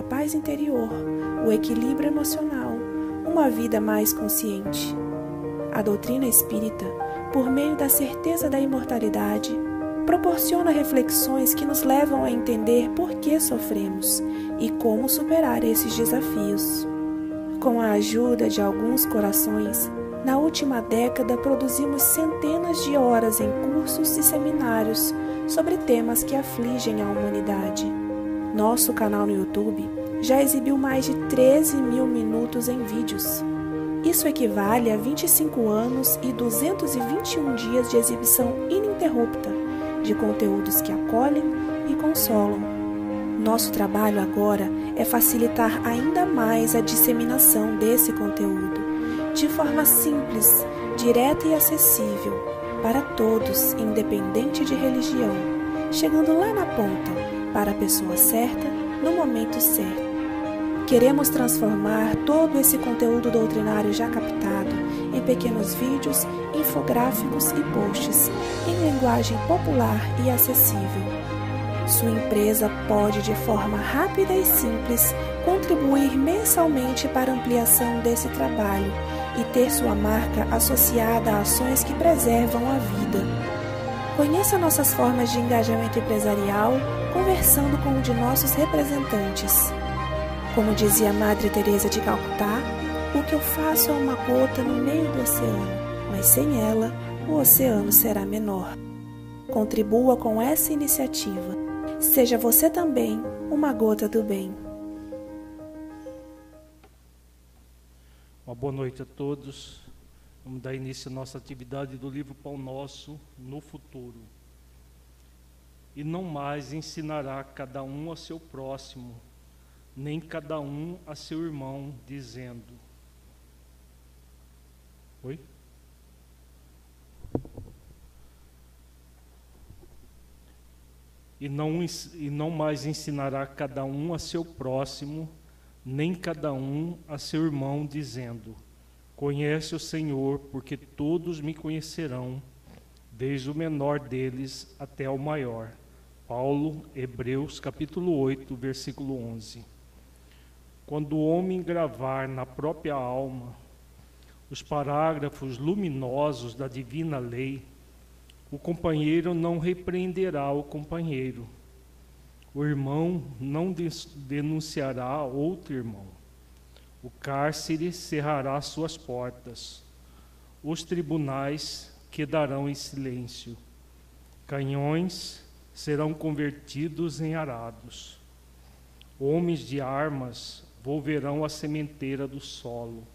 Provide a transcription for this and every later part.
a paz interior, o equilíbrio emocional, uma vida mais consciente. A doutrina espírita, por meio da certeza da imortalidade, proporciona reflexões que nos levam a entender por que sofremos e como superar esses desafios. Com a ajuda de alguns corações, na última década produzimos centenas de horas em cursos e seminários sobre temas que afligem a humanidade. Nosso canal no YouTube já exibiu mais de 13 mil minutos em vídeos. Isso equivale a 25 anos e 221 dias de exibição ininterrupta de conteúdos que acolhem e consolam. Nosso trabalho agora é facilitar ainda mais a disseminação desse conteúdo, de forma simples, direta e acessível, para todos, independente de religião, chegando lá na ponta, para a pessoa certa, no momento certo. Queremos transformar todo esse conteúdo doutrinário já captado em pequenos vídeos, infográficos e posts em linguagem popular e acessível. Sua empresa pode, de forma rápida e simples, contribuir mensalmente para a ampliação desse trabalho e ter sua marca associada a ações que preservam a vida. Conheça nossas formas de engajamento empresarial conversando com um de nossos representantes. Como dizia Madre Teresa de Calcutá, o que eu faço é uma gota no meio do oceano, mas sem ela, o oceano será menor. Contribua com essa iniciativa. Seja você também uma gota do bem. Uma boa noite a todos. Vamos dar início à nossa atividade do livro Pão Nosso no futuro. E não mais ensinará cada um a seu próximo, nem cada um a seu irmão, dizendo: Oi? E não, e não mais ensinará cada um a seu próximo, nem cada um a seu irmão, dizendo: Conhece o Senhor, porque todos me conhecerão, desde o menor deles até o maior. Paulo, Hebreus, capítulo 8, versículo 11. Quando o homem gravar na própria alma os parágrafos luminosos da divina lei, o companheiro não repreenderá o companheiro o irmão não denunciará outro irmão. O cárcere cerrará suas portas. Os tribunais quedarão em silêncio. Canhões serão convertidos em arados. Homens de armas volverão à sementeira do solo.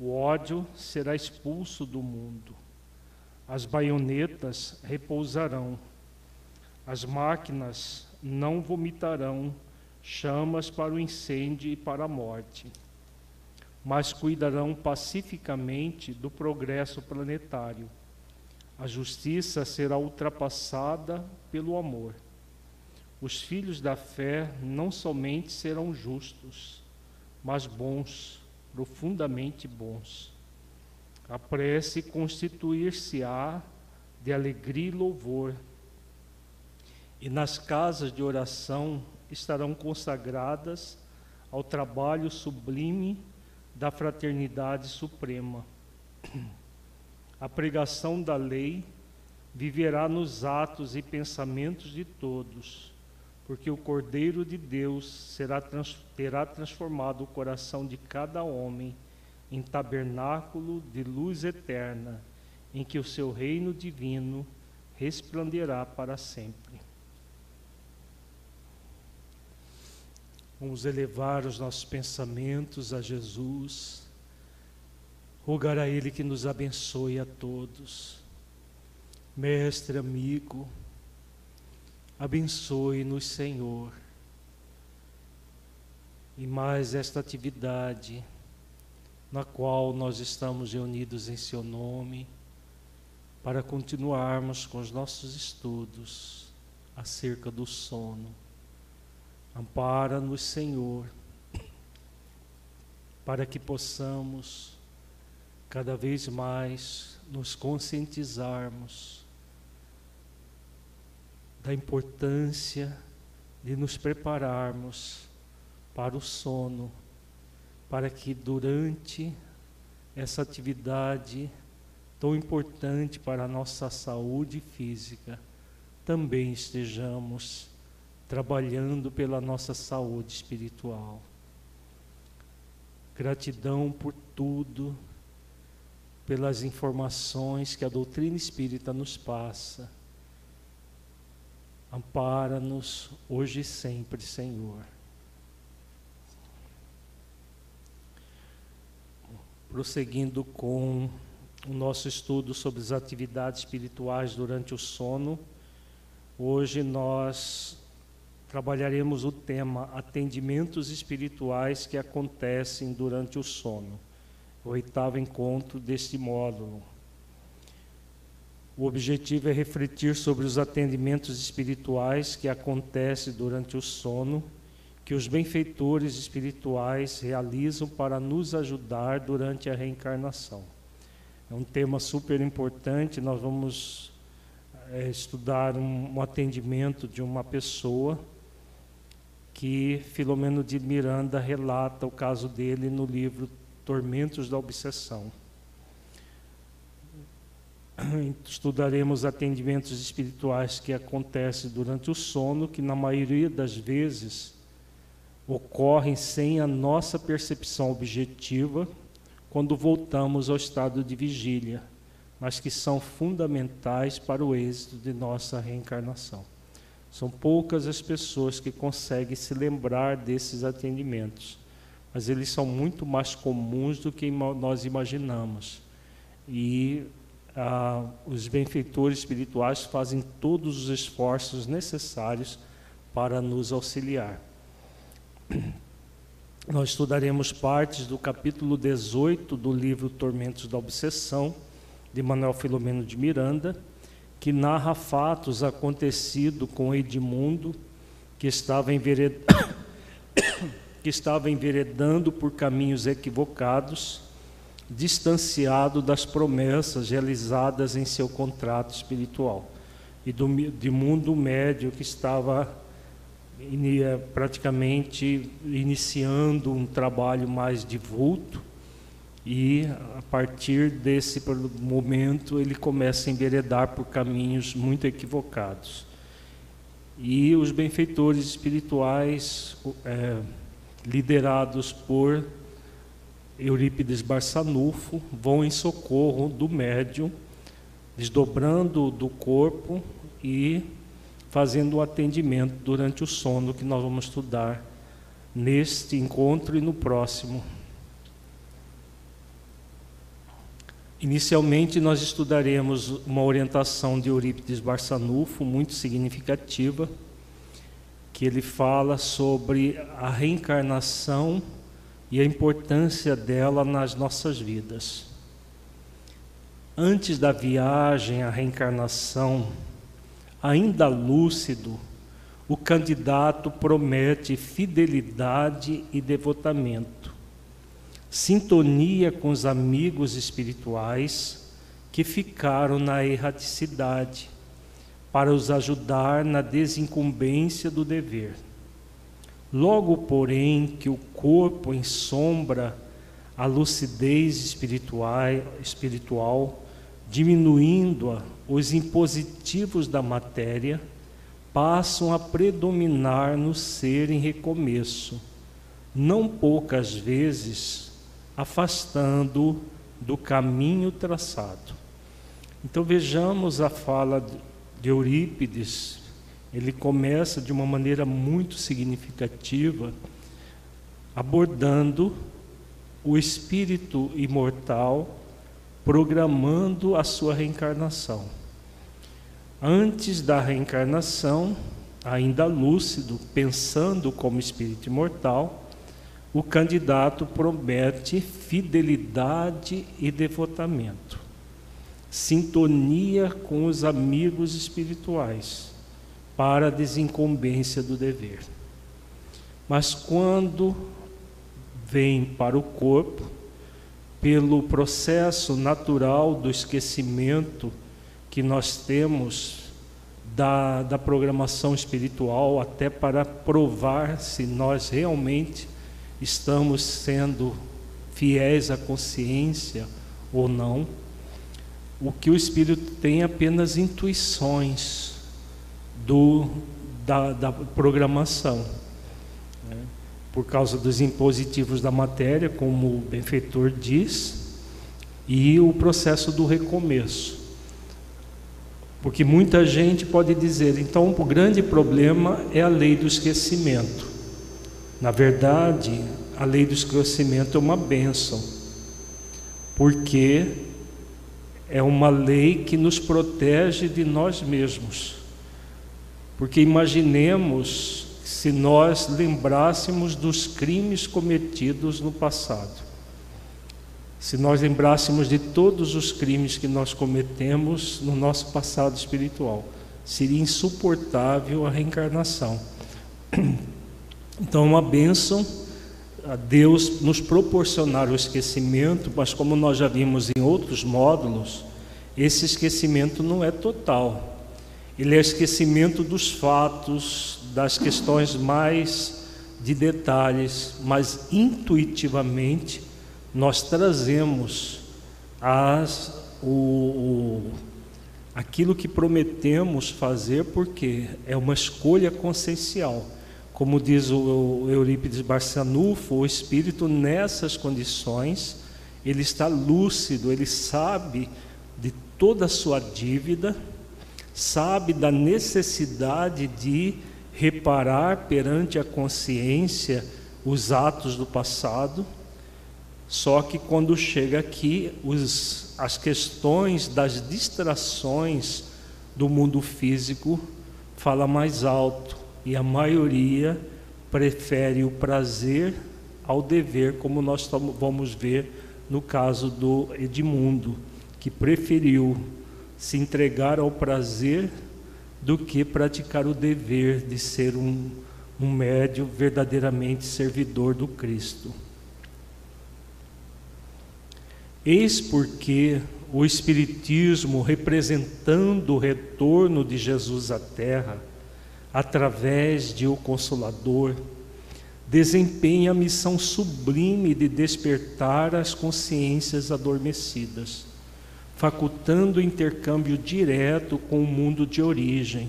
O ódio será expulso do mundo. As baionetas repousarão. As máquinas não vomitarão chamas para o incêndio e para a morte, mas cuidarão pacificamente do progresso planetário. A justiça será ultrapassada pelo amor. Os filhos da fé não somente serão justos, mas bons, profundamente bons. A prece constituir-se-á de alegria e louvor e nas casas de oração estarão consagradas ao trabalho sublime da fraternidade suprema. A pregação da lei viverá nos atos e pensamentos de todos, porque o Cordeiro de Deus será, terá transformado o coração de cada homem em tabernáculo de luz eterna, em que o seu reino divino resplandecerá para sempre. Vamos elevar os nossos pensamentos a Jesus, rogar a Ele que nos abençoe a todos. Mestre, amigo, abençoe-nos, Senhor, e mais esta atividade na qual nós estamos reunidos em Seu nome, para continuarmos com os nossos estudos acerca do sono. Ampara-nos, Senhor, para que possamos cada vez mais nos conscientizarmos da importância de nos prepararmos para o sono, para que durante essa atividade tão importante para a nossa saúde física, também estejamos trabalhando pela nossa saúde espiritual. Gratidão por tudo, pelas informações que a doutrina espírita nos passa. Ampara-nos hoje e sempre, Senhor. Prosseguindo com o nosso estudo sobre as atividades espirituais durante o sono, hoje nós trabalharemos o tema atendimentos espirituais que acontecem durante o sono, o oitavo encontro deste módulo. O objetivo é refletir sobre os atendimentos espirituais que acontecem durante o sono que os benfeitores espirituais realizam para nos ajudar durante a reencarnação. É um tema super importante. Nós vamos é, estudar um, um, atendimento de uma pessoa que Filomeno de Miranda relata o caso dele no livro Tormentos da Obsessão. Estudaremos atendimentos espirituais que acontecem durante o sono, que na maioria das vezes ocorrem sem a nossa percepção objetiva quando voltamos ao estado de vigília, mas que são fundamentais para o êxito de nossa reencarnação. São poucas as pessoas que conseguem se lembrar desses atendimentos, mas eles são muito mais comuns do que nós imaginamos. E ah, os benfeitores espirituais fazem todos os esforços necessários para nos auxiliar. Nós estudaremos partes do capítulo 18 do livro Tormentos da Obsessão, de Manuel Filomeno de Miranda, que narra fatos acontecidos com Edmundo, que estava, envered... que estava enveredando por caminhos equivocados, distanciado das promessas realizadas em seu contrato espiritual, e do de mundo médio que estava praticamente iniciando um trabalho mais de vulto e a partir desse momento ele começa a enveredar por caminhos muito equivocados. E os benfeitores espirituais, é, liderados por Eurípides Barçanufo, vão em socorro do médium, desdobrando do corpo e fazendo o atendimento durante o sono que nós vamos estudar neste encontro e no próximo. Inicialmente, nós estudaremos uma orientação de Eurípides Barçanufo muito significativa, que ele fala sobre a reencarnação e a importância dela nas nossas vidas. Antes da viagem à reencarnação, Ainda lúcido, o candidato promete fidelidade e devotamento, sintonia com os amigos espirituais que ficaram na erraticidade, para os ajudar na desincumbência do dever. Logo, porém, que o corpo ensombra a lucidez espiritual, espiritual diminuindo-a os impositivos da matéria passam a predominar no ser em recomeço, não poucas vezes afastando do caminho traçado. Então vejamos a fala de Eurípides, ele começa de uma maneira muito significativa, abordando o espírito imortal programando a sua reencarnação. Antes da reencarnação, ainda lúcido, pensando como espírito imortal, o candidato promete fidelidade e devotamento, sintonia com os amigos espirituais para a desincumbência do dever. Mas quando vem para o corpo, pelo processo natural do esquecimento que nós temos da, da programação espiritual, até para provar se nós realmente estamos sendo fiéis à consciência ou não. O que o Espírito tem é apenas intuições do, da, da programação. Né? Por causa dos impositivos da matéria, como o benfeitor diz, e o processo do recomeço. Porque muita gente pode dizer, então o grande problema é a lei do esquecimento. Na verdade, a lei do esquecimento é uma bênção, porque é uma lei que nos protege de nós mesmos. Porque imaginemos se nós lembrássemos dos crimes cometidos no passado. Se nós lembrássemos de todos os crimes que nós cometemos no nosso passado espiritual, seria insuportável a reencarnação. Então, é uma bênção a Deus nos proporcionar o esquecimento, mas como nós já vimos em outros módulos, esse esquecimento não é total. Ele é esquecimento dos fatos, das questões mais de detalhes, mas intuitivamente nós trazemos as, o, o, aquilo que prometemos fazer, porque é uma escolha consciencial. Como diz o Eurípides Barçanufo, o espírito nessas condições, ele está lúcido, ele sabe de toda a sua dívida, sabe da necessidade de reparar perante a consciência os atos do passado, só que quando chega aqui, os, as questões das distrações do mundo físico fala mais alto e a maioria prefere o prazer ao dever, como nós vamos ver no caso do Edmundo, que preferiu se entregar ao prazer do que praticar o dever de ser um, um médio verdadeiramente servidor do Cristo. Eis porque o Espiritismo, representando o retorno de Jesus à Terra, através de o Consolador, desempenha a missão sublime de despertar as consciências adormecidas, facultando o intercâmbio direto com o mundo de origem,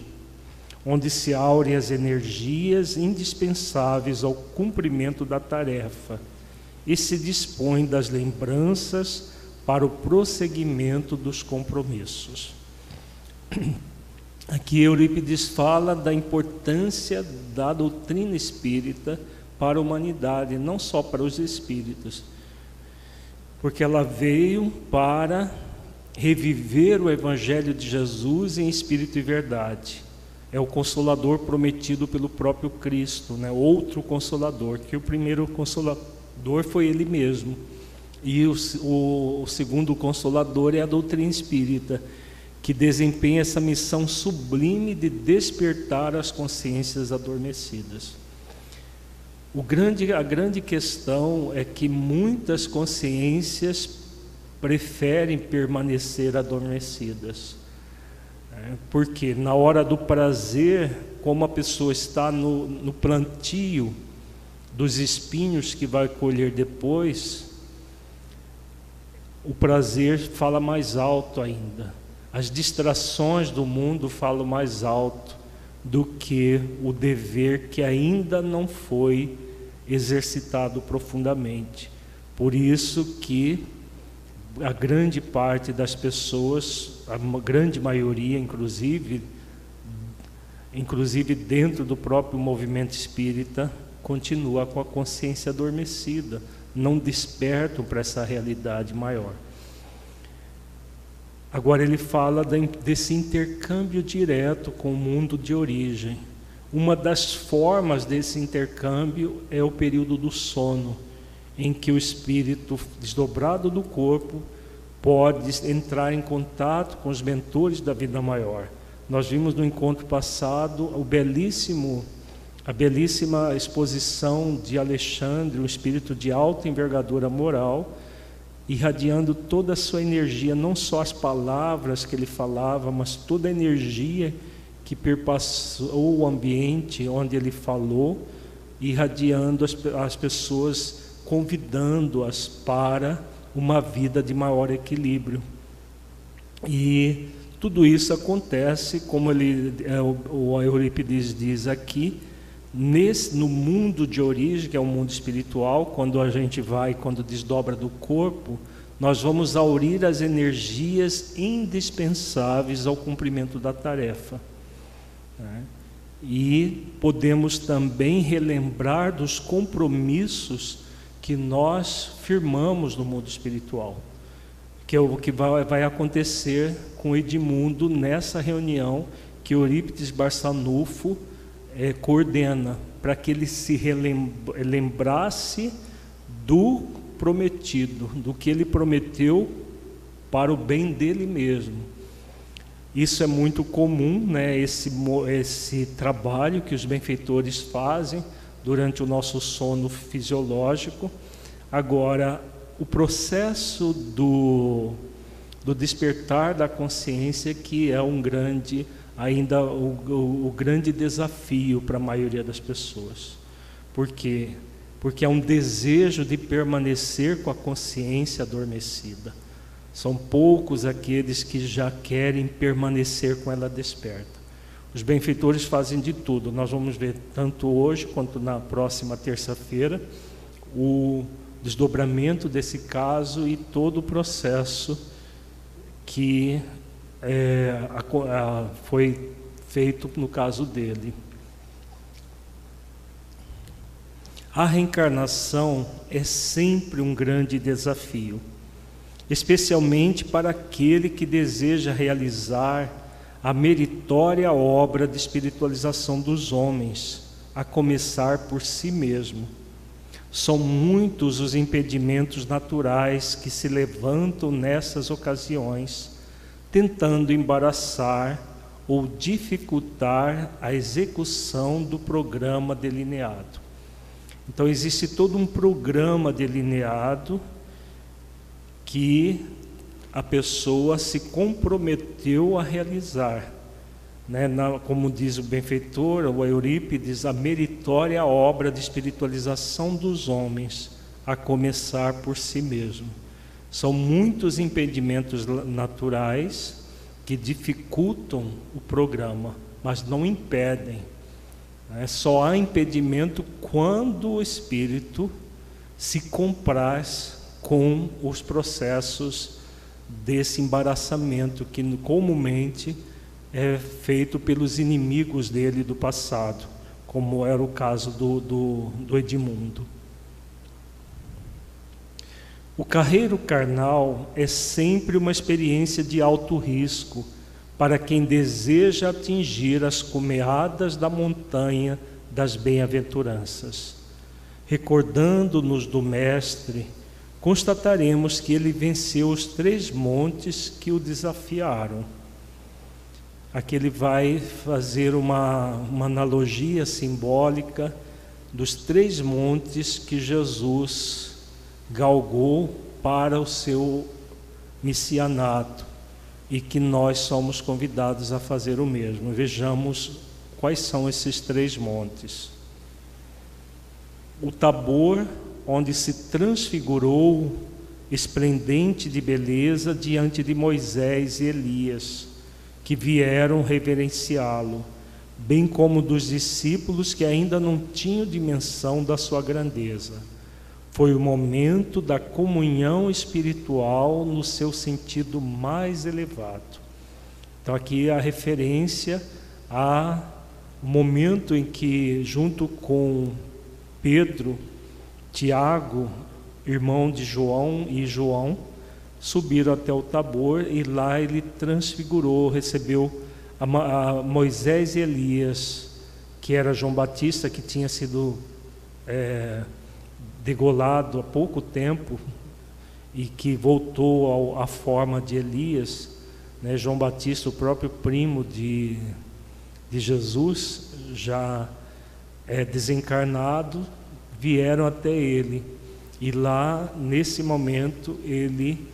onde se aurem as energias indispensáveis ao cumprimento da tarefa e se dispõe das lembranças para o prosseguimento dos compromissos. Aqui Eurípides fala da importância da doutrina espírita para a humanidade, não só para os espíritos, porque ela veio para reviver o Evangelho de Jesus em espírito e verdade. É o consolador prometido pelo próprio Cristo, né? outro consolador, que o primeiro consolador foi ele mesmo. E o, o, o segundo consolador é a doutrina espírita que desempenha essa missão sublime de despertar as consciências adormecidas. Grande, a grande questão é que muitas consciências preferem permanecer adormecidas. Né? Porque na hora do prazer, como a pessoa está no, no plantio dos espinhos que vai colher depois, o prazer fala mais alto ainda. As distrações do mundo falam mais alto do que o dever que ainda não foi exercitado profundamente. Por isso que a grande parte das pessoas, a grande maioria, inclusive, inclusive dentro do próprio movimento espírita, continua com a consciência adormecida, não despertam para essa realidade maior. Agora ele fala desse intercâmbio direto com o mundo de origem. Uma das formas desse intercâmbio é o período do sono, em que o espírito desdobrado do corpo pode entrar em contato com os mentores da vida maior. Nós vimos no encontro passado o belíssimo a belíssima exposição de Alexandre, um espírito de alta envergadura moral, irradiando toda a sua energia, não só as palavras que ele falava, mas toda a energia que perpassou o ambiente onde ele falou, irradiando as, as pessoas, convidando-as para uma vida de maior equilíbrio. E tudo isso acontece, como ele, é, o, o Eurípides diz aqui, nesse, no mundo de origem, que é o mundo espiritual, quando a gente vai, quando desdobra do corpo, nós vamos aurir as energias indispensáveis ao cumprimento da tarefa. Né? E podemos também relembrar dos compromissos que nós firmamos no mundo espiritual que é o que vai, vai acontecer com Edmundo nessa reunião que Eurípides Barçanufo é, coordena, para que ele se lembrasse do prometido, do que ele prometeu para o bem dele mesmo. Isso é muito comum, né, esse, esse trabalho que os benfeitores fazem durante o nosso sono fisiológico. Agora, o processo do, do despertar da consciência que é um grande, ainda o, o, o grande desafio para a maioria das pessoas. Por quê? Porque é um desejo de permanecer com a consciência adormecida. São poucos aqueles que já querem permanecer com ela desperta. Os benfeitores fazem de tudo. Nós vamos ver tanto hoje quanto na próxima terça-feira o desdobramento desse caso e todo o processo que é, a, a, foi feito no caso dele. A reencarnação é sempre um grande desafio, especialmente para aquele que deseja realizar a meritória obra de espiritualização dos homens, a começar por si mesmo são muitos os impedimentos naturais que se levantam nessas ocasiões, tentando embaraçar ou dificultar a execução do programa delineado. Então, existe todo um programa delineado que a pessoa se comprometeu a realizar né, na, como diz o benfeitor, o Eurípides, a meritória obra de espiritualização dos homens, a começar por si mesmo. São muitos impedimentos naturais que dificultam o programa, mas não impedem. Né? Só há impedimento quando o espírito se compraz com os processos desse embaraçamento que comumente é feito pelos inimigos dele do passado, como era o caso do, do, do Edmundo. O carreiro carnal é sempre uma experiência de alto risco para quem deseja atingir as cumeadas da montanha das bem-aventuranças. Recordando-nos do Mestre, constataremos que ele venceu os três montes que o desafiaram Aqui ele vai fazer uma, uma analogia simbólica dos três montes que Jesus galgou para o seu missianato e que nós somos convidados a fazer o mesmo. Vejamos quais são esses três montes. O Tabor, onde se transfigurou esplendente de beleza diante de Moisés e Elias que vieram reverenciá-lo, bem como dos discípulos que ainda não tinham dimensão da sua grandeza. Foi o momento da comunhão espiritual no seu sentido mais elevado. Então, aqui a referência a momento em que, junto com Pedro, Tiago, irmão de João e João, subiram até o Tabor e lá ele transfigurou, recebeu a, Moisés e Elias, que era João Batista, que tinha sido é, degolado há pouco tempo e que voltou à forma de Elias. Né? João Batista, o próprio primo de, de Jesus, já é desencarnado, vieram até ele. E lá, nesse momento, ele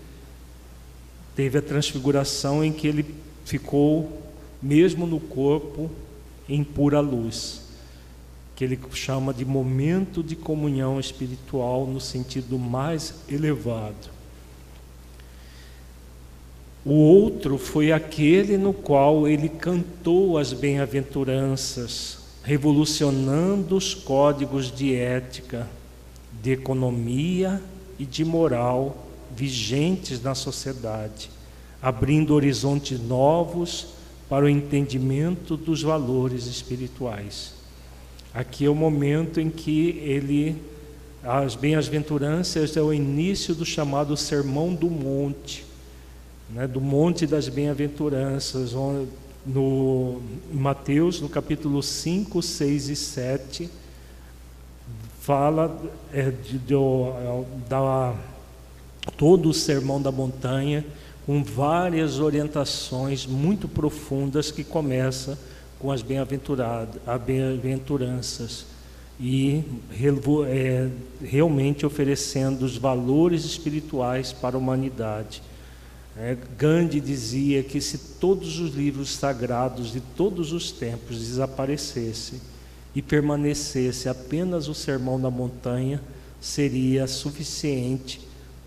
teve a transfiguração em que ele ficou mesmo no corpo em pura luz, que ele chama de momento de comunhão espiritual no sentido mais elevado. O outro foi aquele no qual ele cantou as bem-aventuranças, revolucionando os códigos de ética, de economia e de moral vigentes na sociedade, abrindo horizontes novos para o entendimento dos valores espirituais. Aqui é o momento em que ele, as bem-aventuranças é o início do chamado Sermão do Monte, né, do Monte das Bem-aventuranças, no Mateus, no capítulo 5, 6 e 7, fala é, de, de, da todo o Sermão da Montanha, com várias orientações muito profundas que começa com as bem-aventuranças e é, realmente oferecendo os valores espirituais para a humanidade. É, Gandhi dizia que se todos os livros sagrados de todos os tempos desaparecessem e permanecesse apenas o Sermão da Montanha, seria suficiente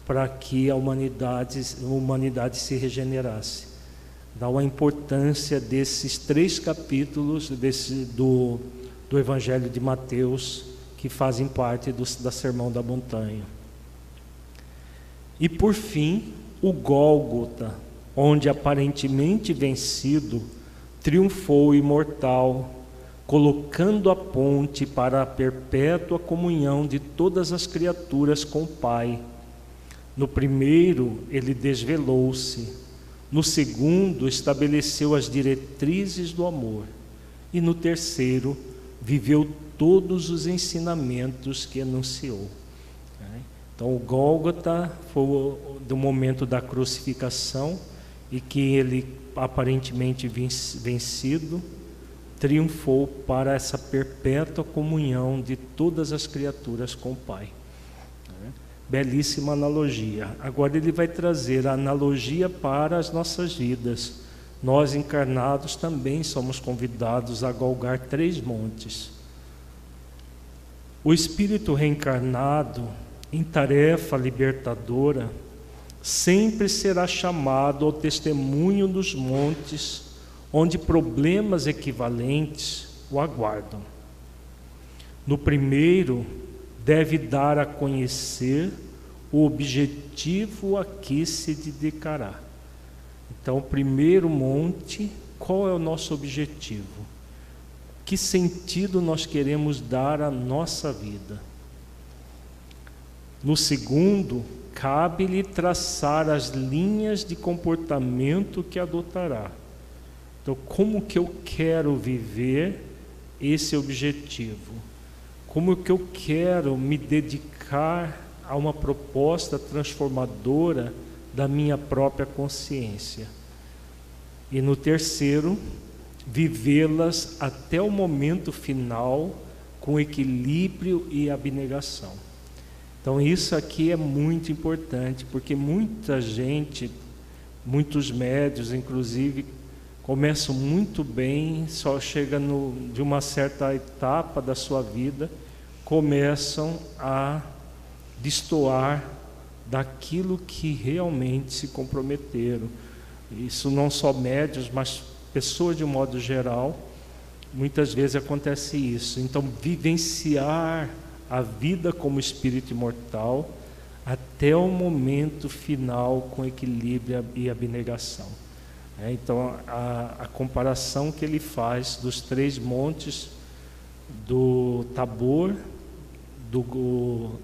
para que a humanidade, a humanidade se regenerasse. Dá uma importância desses três capítulos desse, do, do Evangelho de Mateus que fazem parte do da Sermão da Montanha. E por fim, o Gólgota, onde aparentemente vencido, triunfou imortal, colocando a ponte para a perpétua comunhão de todas as criaturas com o Pai. No primeiro, ele desvelou-se, no segundo, estabeleceu as diretrizes do amor, e no terceiro, viveu todos os ensinamentos que anunciou. Então, o Gólgota foi do momento da crucificação e que ele, aparentemente vencido, triunfou para essa perpétua comunhão de todas as criaturas com o Pai. Belíssima analogia. Agora ele vai trazer a analogia para as nossas vidas. Nós encarnados também somos convidados a galgar três montes. O espírito reencarnado em tarefa libertadora, sempre será chamado ao testemunho dos montes, onde problemas equivalentes o aguardam. No primeiro, deve dar a conhecer o objetivo a que se dedicará. Então, primeiro monte, qual é o nosso objetivo? Que sentido nós queremos dar à nossa vida? No segundo, cabe-lhe traçar as linhas de comportamento que adotará. Então, como que eu quero viver esse objetivo? Como que eu quero me dedicar a uma proposta transformadora da minha própria consciência? E no terceiro, vivê-las até o momento final com equilíbrio e abnegação. Então, isso aqui é muito importante, porque muita gente, muitos médios, inclusive, começam muito bem, só chega no, de uma certa etapa da sua vida, começam a destoar daquilo que realmente se comprometeram. Isso não só médios, mas pessoas de um modo geral, muitas vezes acontece isso. Então, vivenciar a vida como espírito imortal até o momento final com equilíbrio e abnegação. É, então, a, a, comparação que ele faz dos três montes do Tabor, do, do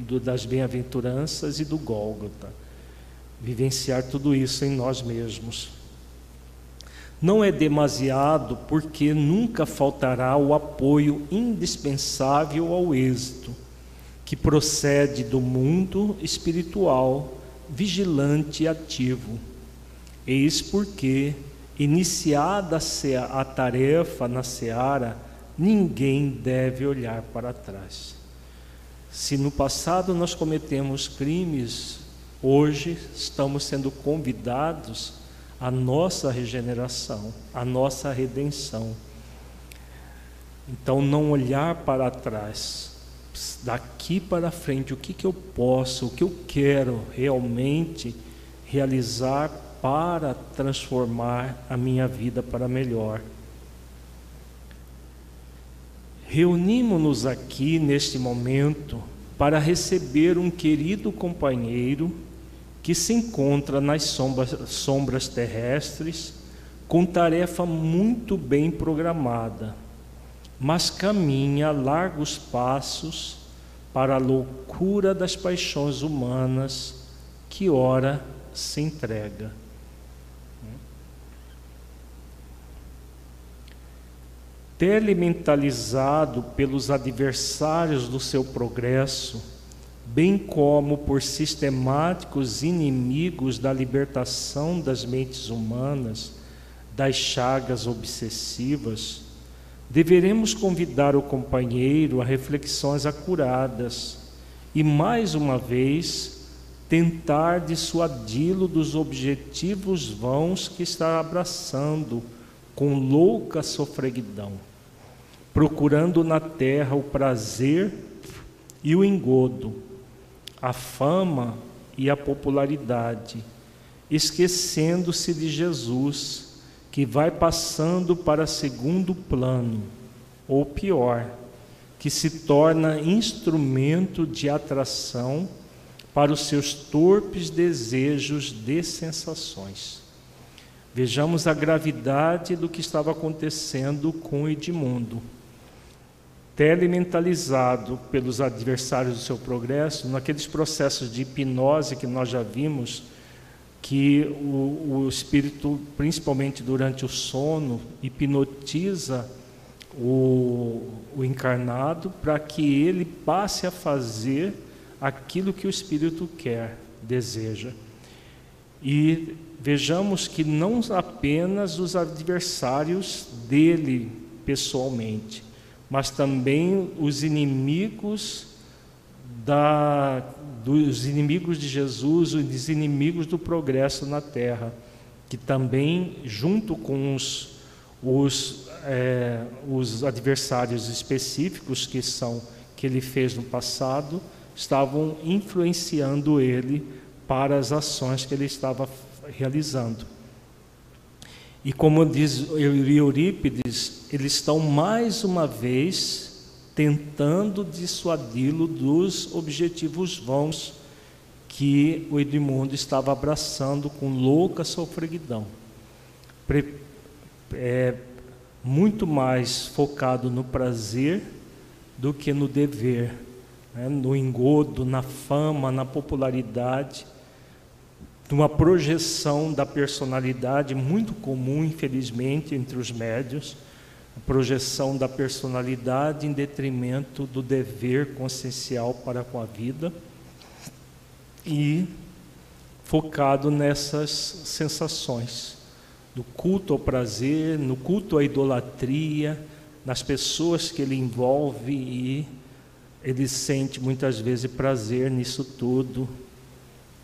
do, das bem-aventuranças e do Gólgota. Vivenciar tudo isso em nós mesmos. Não é demasiado, porque nunca faltará o apoio indispensável ao êxito, que procede do mundo espiritual, vigilante e ativo. Eis porque, iniciada a tarefa na seara, ninguém deve olhar para trás. Se no passado nós cometemos crimes, hoje estamos sendo convidados a nossa regeneração, a nossa redenção. Então, não olhar para trás, daqui para frente, o que, que eu posso, o que eu quero realmente realizar para transformar a minha vida para melhor. Reunimos-nos aqui neste momento para receber um querido companheiro que se encontra nas sombras, sombras terrestres com tarefa muito bem programada, mas caminha largos passos para a loucura das paixões humanas que ora se entrega. Telementalizado pelos adversários do seu progresso, bem como por sistemáticos inimigos da libertação das mentes humanas das chagas obsessivas, deveremos convidar o companheiro a reflexões acuradas e, mais uma vez, tentar dissuadi-lo dos objetivos vãos que está abraçando com louca sofreguidão, procurando na terra o prazer e o engodo a fama e a popularidade, esquecendo-se de Jesus, que vai passando para segundo plano, ou pior, que se torna instrumento de atração para os seus torpes desejos de sensações. Vejamos a gravidade do que estava acontecendo com Edmundo telementalizado pelos adversários do seu progresso, naqueles processos de hipnose que nós já vimos, que o, o espírito, principalmente durante o sono, hipnotiza o, o encarnado para que ele passe a fazer aquilo que o espírito quer, deseja. E vejamos que não apenas os adversários dele pessoalmente, mas também os inimigos da, dos inimigos de Jesus, os inimigos do progresso na terra, que também, junto com os, os, é, os adversários específicos que são que ele fez no passado, estavam influenciando ele para as ações que ele estava realizando. E como diz Eurípides, eles estão mais uma vez tentando dissuadi-lo dos objetivos vãos que o Edmundo estava abraçando com louca sofreguidão. É, muito mais focado no prazer do que no dever, né? no engodo, na fama, na popularidade uma projeção da personalidade muito comum, infelizmente, entre os médios, a projeção da personalidade em detrimento do dever consciencial para com a vida e focado nessas sensações do culto ao prazer, no culto à idolatria, nas pessoas que ele envolve e ele sente muitas vezes prazer nisso tudo,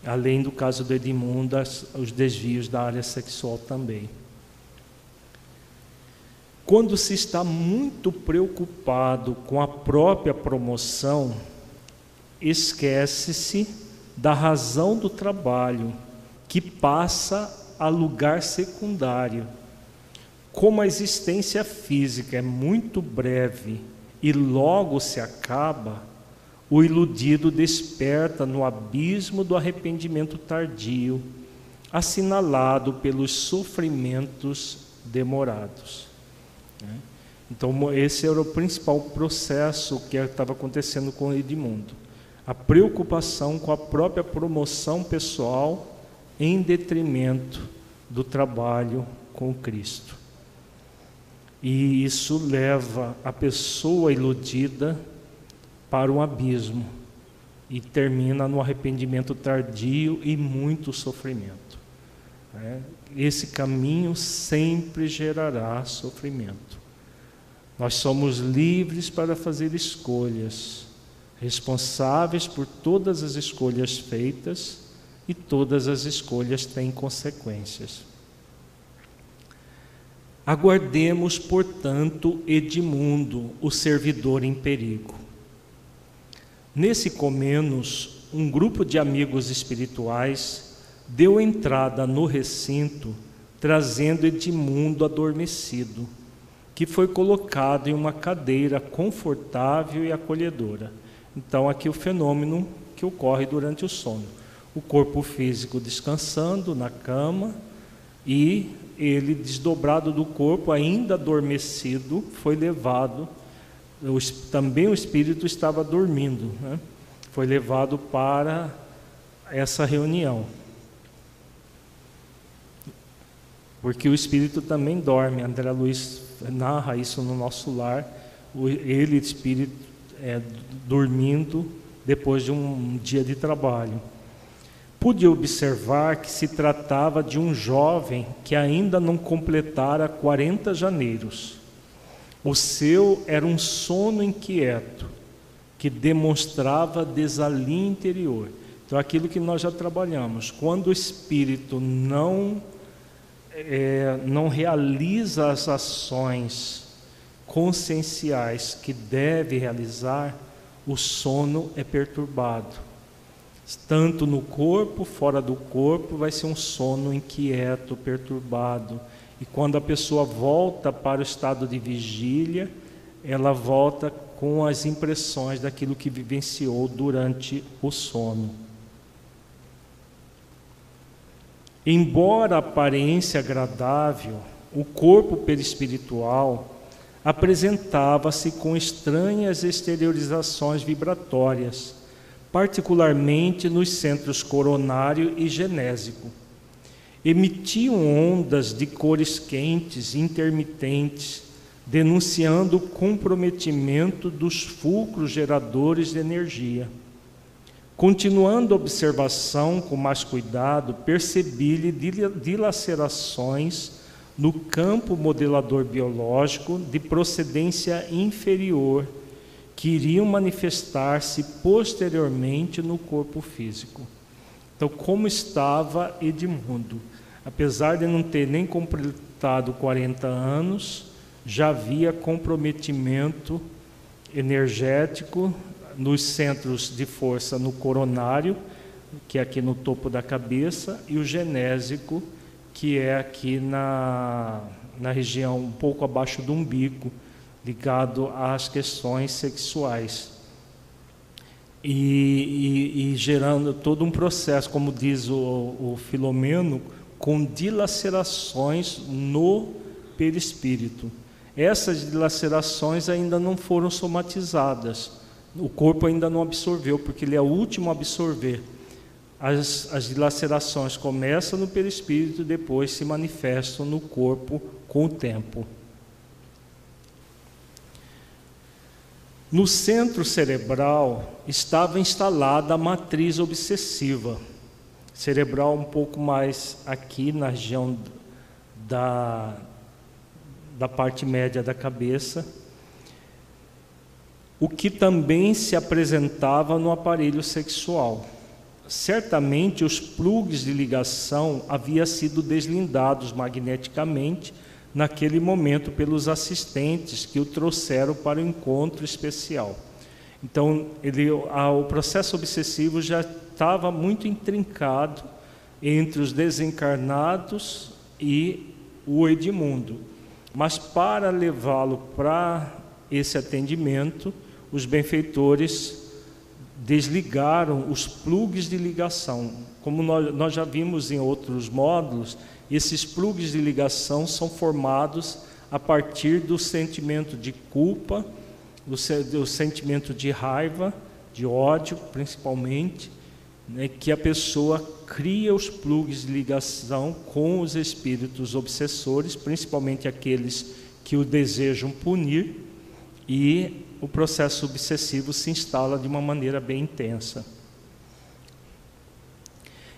além do caso do Edmundo, os desvios da área sexual também. Quando se está muito preocupado com a própria promoção, esquece-se da razão do trabalho, que passa a lugar secundário. Como a existência física é muito breve e logo se acaba, o iludido desperta no abismo do arrependimento tardio, assinalado pelos sofrimentos demorados. Né? Então, esse era o principal processo que estava acontecendo com Edmundo. A preocupação com a própria promoção pessoal em detrimento do trabalho com Cristo. E isso leva a pessoa iludida para um abismo e termina no arrependimento tardio e muito sofrimento. Né? Esse caminho sempre gerará sofrimento. Nós somos livres para fazer escolhas, responsáveis por todas as escolhas feitas e todas as escolhas têm consequências. Aguardemos, portanto, Edmundo, o servidor em perigo. Nesse Comenos, um grupo de amigos espirituais deu entrada no recinto, trazendo Edmundo adormecido, que foi colocado em uma cadeira confortável e acolhedora. Então, aqui o fenômeno que ocorre durante o sono. O corpo físico descansando na cama e ele, desdobrado do corpo, ainda adormecido, foi levado. Também o espírito estava dormindo, né? foi levado para essa reunião. Porque o espírito também dorme. André Luiz narra isso no nosso lar. Ele, espírito, é, dormindo depois de um dia de trabalho. Pude observar que se tratava de um jovem que ainda não completara 40 janeiros. O seu era um sono inquieto, que demonstrava desalinho interior. Então, aquilo que nós já trabalhamos, quando o espírito não, é, não realiza as ações conscienciais que deve realizar, o sono é perturbado. Tanto no corpo, fora do corpo, vai ser um sono inquieto, perturbado. E quando a pessoa volta para o estado de vigília, ela volta com as impressões daquilo que vivenciou durante o sono. Embora a aparência agradável, o corpo perispiritual apresentava-se com estranhas exteriorizações vibratórias, particularmente nos centros coronário e genésico. Emitiam ondas de cores quentes, intermitentes, denunciando o comprometimento dos fulcros geradores de energia. Continuando a observação com mais cuidado, percebi-lhe dilacerações no campo modelador biológico de procedência inferior, que iriam manifestar-se posteriormente no corpo físico. Então, como estava Edmundo? Apesar de não ter nem completado 40 anos, já havia comprometimento energético nos centros de força no coronário, que é aqui no topo da cabeça, e o genésico, que é aqui na, na região um pouco abaixo do umbigo, ligado às questões sexuais. E, e, e gerando todo um processo, como diz o, o Filomeno, com dilacerações no perispírito. Essas dilacerações ainda não foram somatizadas, o corpo ainda não absorveu, porque ele é o último a absorver as, as dilacerações começam no perispírito depois se manifestam no corpo com o tempo. No centro cerebral estava instalada a matriz obsessiva, cerebral um pouco mais aqui na região da, da parte média da cabeça, o que também se apresentava no aparelho sexual certamente os plugs de ligação haviam sido deslindados magneticamente naquele momento pelos assistentes que o trouxeram para o encontro especial. Então, ele, o processo obsessivo já estava muito intrincado entre os desencarnados e o Edmundo. Mas para levá-lo para esse atendimento, os benfeitores desligaram os plugs de ligação. Como nós, nós já vimos em outros módulos, esses plugs de ligação são formados a partir do sentimento de culpa, do, do sentimento de raiva, de ódio, principalmente, né, que a pessoa cria os plugs de ligação com os espíritos obsessores, principalmente aqueles que o desejam punir, e o processo obsessivo se instala de uma maneira bem intensa.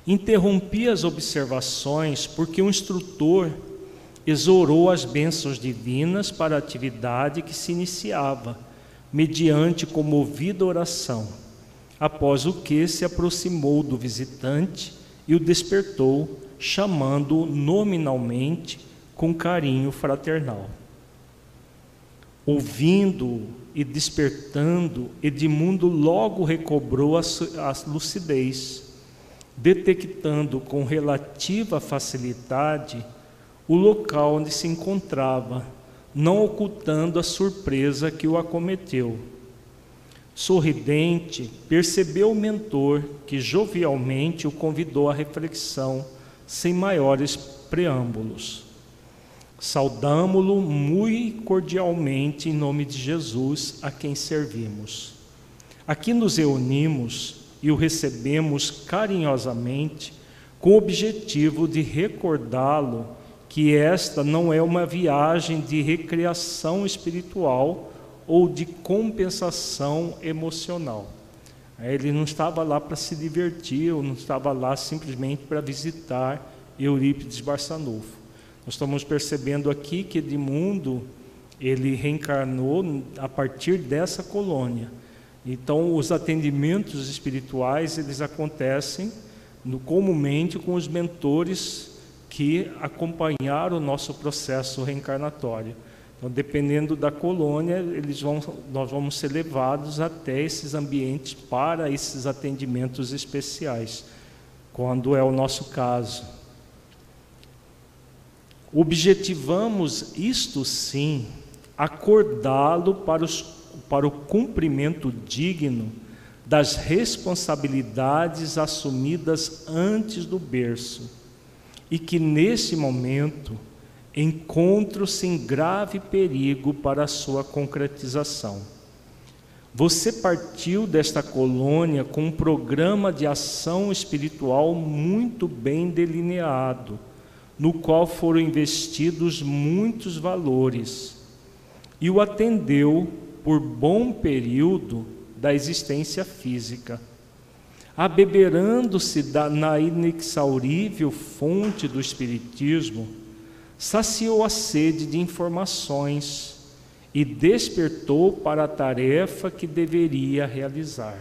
Interrompi as observações porque o instrutor exorou as bênçãos divinas para a atividade que se iniciava, mediante comovida oração, após o que se aproximou do visitante e o despertou, chamando-o nominalmente com carinho fraternal. Ouvindo e despertando, Edmundo logo recobrou a, a lucidez, detectando com relativa facilidade o local onde se encontrava, não ocultando a surpresa que o acometeu. Sorridente, percebeu o mentor que jovialmente o convidou à reflexão, sem maiores preâmbulos. Saudamo-lo muito cordialmente em nome de Jesus, a quem servimos. Aqui nos reunimos e o recebemos carinhosamente com o objetivo de recordá-lo que esta não é uma viagem de recreação espiritual ou de compensação emocional. Ele não estava lá para se divertir, ou não estava lá simplesmente para visitar Eurípides Barçanufo. Nós estamos percebendo aqui que Edmundo ele reencarnou a partir dessa colônia. Então, os atendimentos espirituais eles acontecem no, comumente com os mentores que acompanharam o nosso processo reencarnatório. Então, dependendo da colônia, eles vão, nós vamos ser levados até esses ambientes para esses atendimentos especiais, quando é o nosso caso. Objetivamos isto sim, acordá-lo para, para o cumprimento digno das responsabilidades assumidas antes do berço, e que nesse momento encontro-se em grave perigo para sua concretização. Você partiu desta colônia com um programa de ação espiritual muito bem delineado no qual foram investidos muitos valores, e o atendeu por bom período da existência física, abeberando-se na inexaurível fonte do Espiritismo, saciou a sede de informações e despertou para a tarefa que deveria realizar.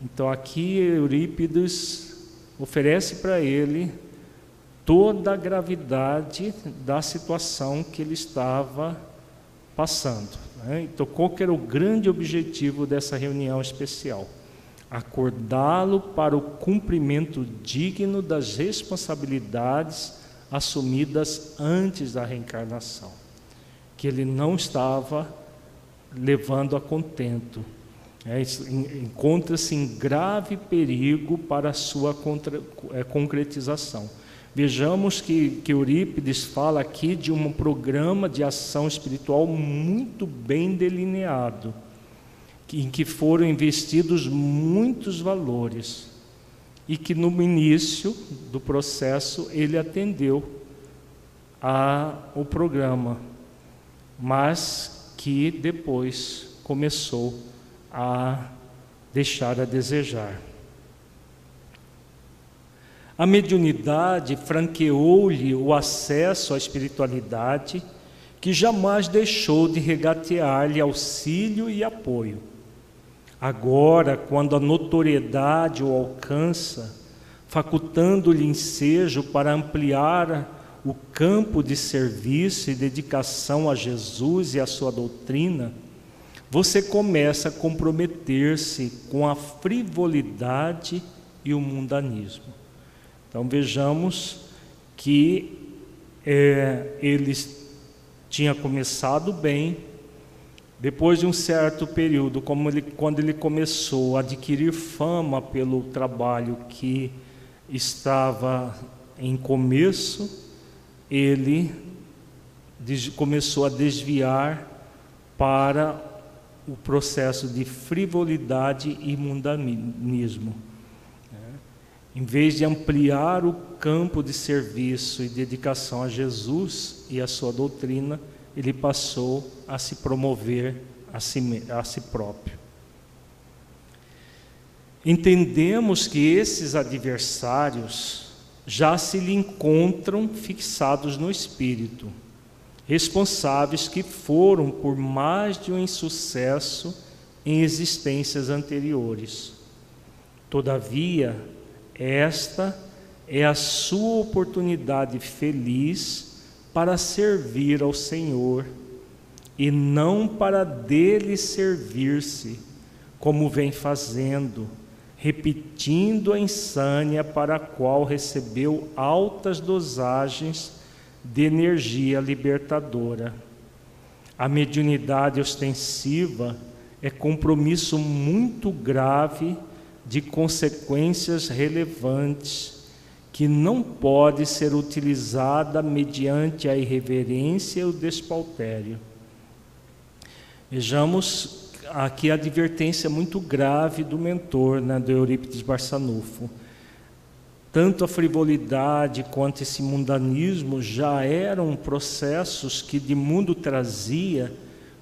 Então aqui Eurípides oferece para ele toda a gravidade da situação que ele estava passando. Né? Então, qual era o grande objetivo dessa reunião especial? Acordá-lo para o cumprimento digno das responsabilidades assumidas antes da reencarnação, que ele não estava levando a contento. É, Encontra-se em grave perigo para a sua contra, é, concretização. Vejamos que, que Eurípides fala aqui de um programa de ação espiritual muito bem delineado, em que foram investidos muitos valores e que no início do processo ele atendeu ao programa, mas que depois começou a deixar a desejar. A mediunidade franqueou-lhe o acesso à espiritualidade, que jamais deixou de regatear-lhe auxílio e apoio. Agora, quando a notoriedade o alcança, facultando-lhe ensejo para ampliar o campo de serviço e dedicação a Jesus e a sua doutrina, você começa a comprometer-se com a frivolidade e o mundanismo. Então vejamos que é, ele tinha começado bem, depois de um certo período, ele, quando ele começou a adquirir fama pelo trabalho que estava em começo, ele começou a desviar para o processo de frivolidade e mundanismo. Em vez de ampliar o campo de serviço e dedicação a Jesus e a sua doutrina, ele passou a se promover a si, a si próprio. Entendemos que esses adversários já se lhe encontram fixados no espírito, responsáveis que foram por mais de um insucesso em existências anteriores. Todavia, esta é a sua oportunidade feliz para servir ao Senhor e não para dele servir-se, como vem fazendo, repetindo a insânia para a qual recebeu altas dosagens de energia libertadora. A mediunidade ostensiva é compromisso muito grave de consequências relevantes que não pode ser utilizada mediante a irreverência e o despautério. Vejamos aqui a advertência muito grave do mentor, né, do Eurípides Barçanufo. Tanto a frivolidade quanto esse mundanismo já eram processos que de mundo trazia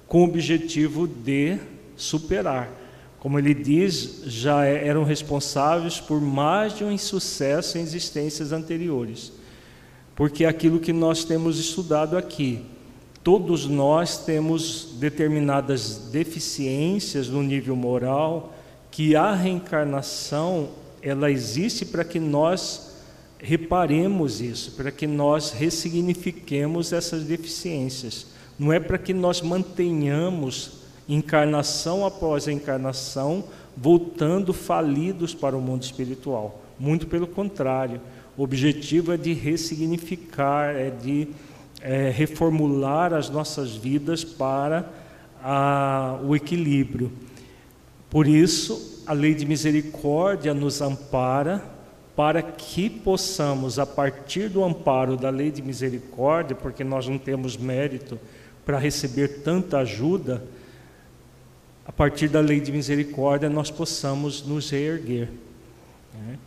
com o objetivo de superar. Como ele diz, já é, eram responsáveis por mais de um insucesso em existências anteriores. Porque aquilo que nós temos estudado aqui, todos nós temos determinadas deficiências no nível moral, que a reencarnação ela existe para que nós reparemos isso, para que nós ressignifiquemos essas deficiências. Não é para que nós mantenhamos encarnação após encarnação, voltando falidos para o mundo espiritual. Muito pelo contrário, o objetivo é de ressignificar, é de é, reformular as nossas vidas para a, o equilíbrio. Por isso, a lei de misericórdia nos ampara para que possamos, a partir do amparo da lei de misericórdia, porque nós não temos mérito para receber tanta ajuda, a partir da lei de misericórdia nós possamos nos reerguer. Né?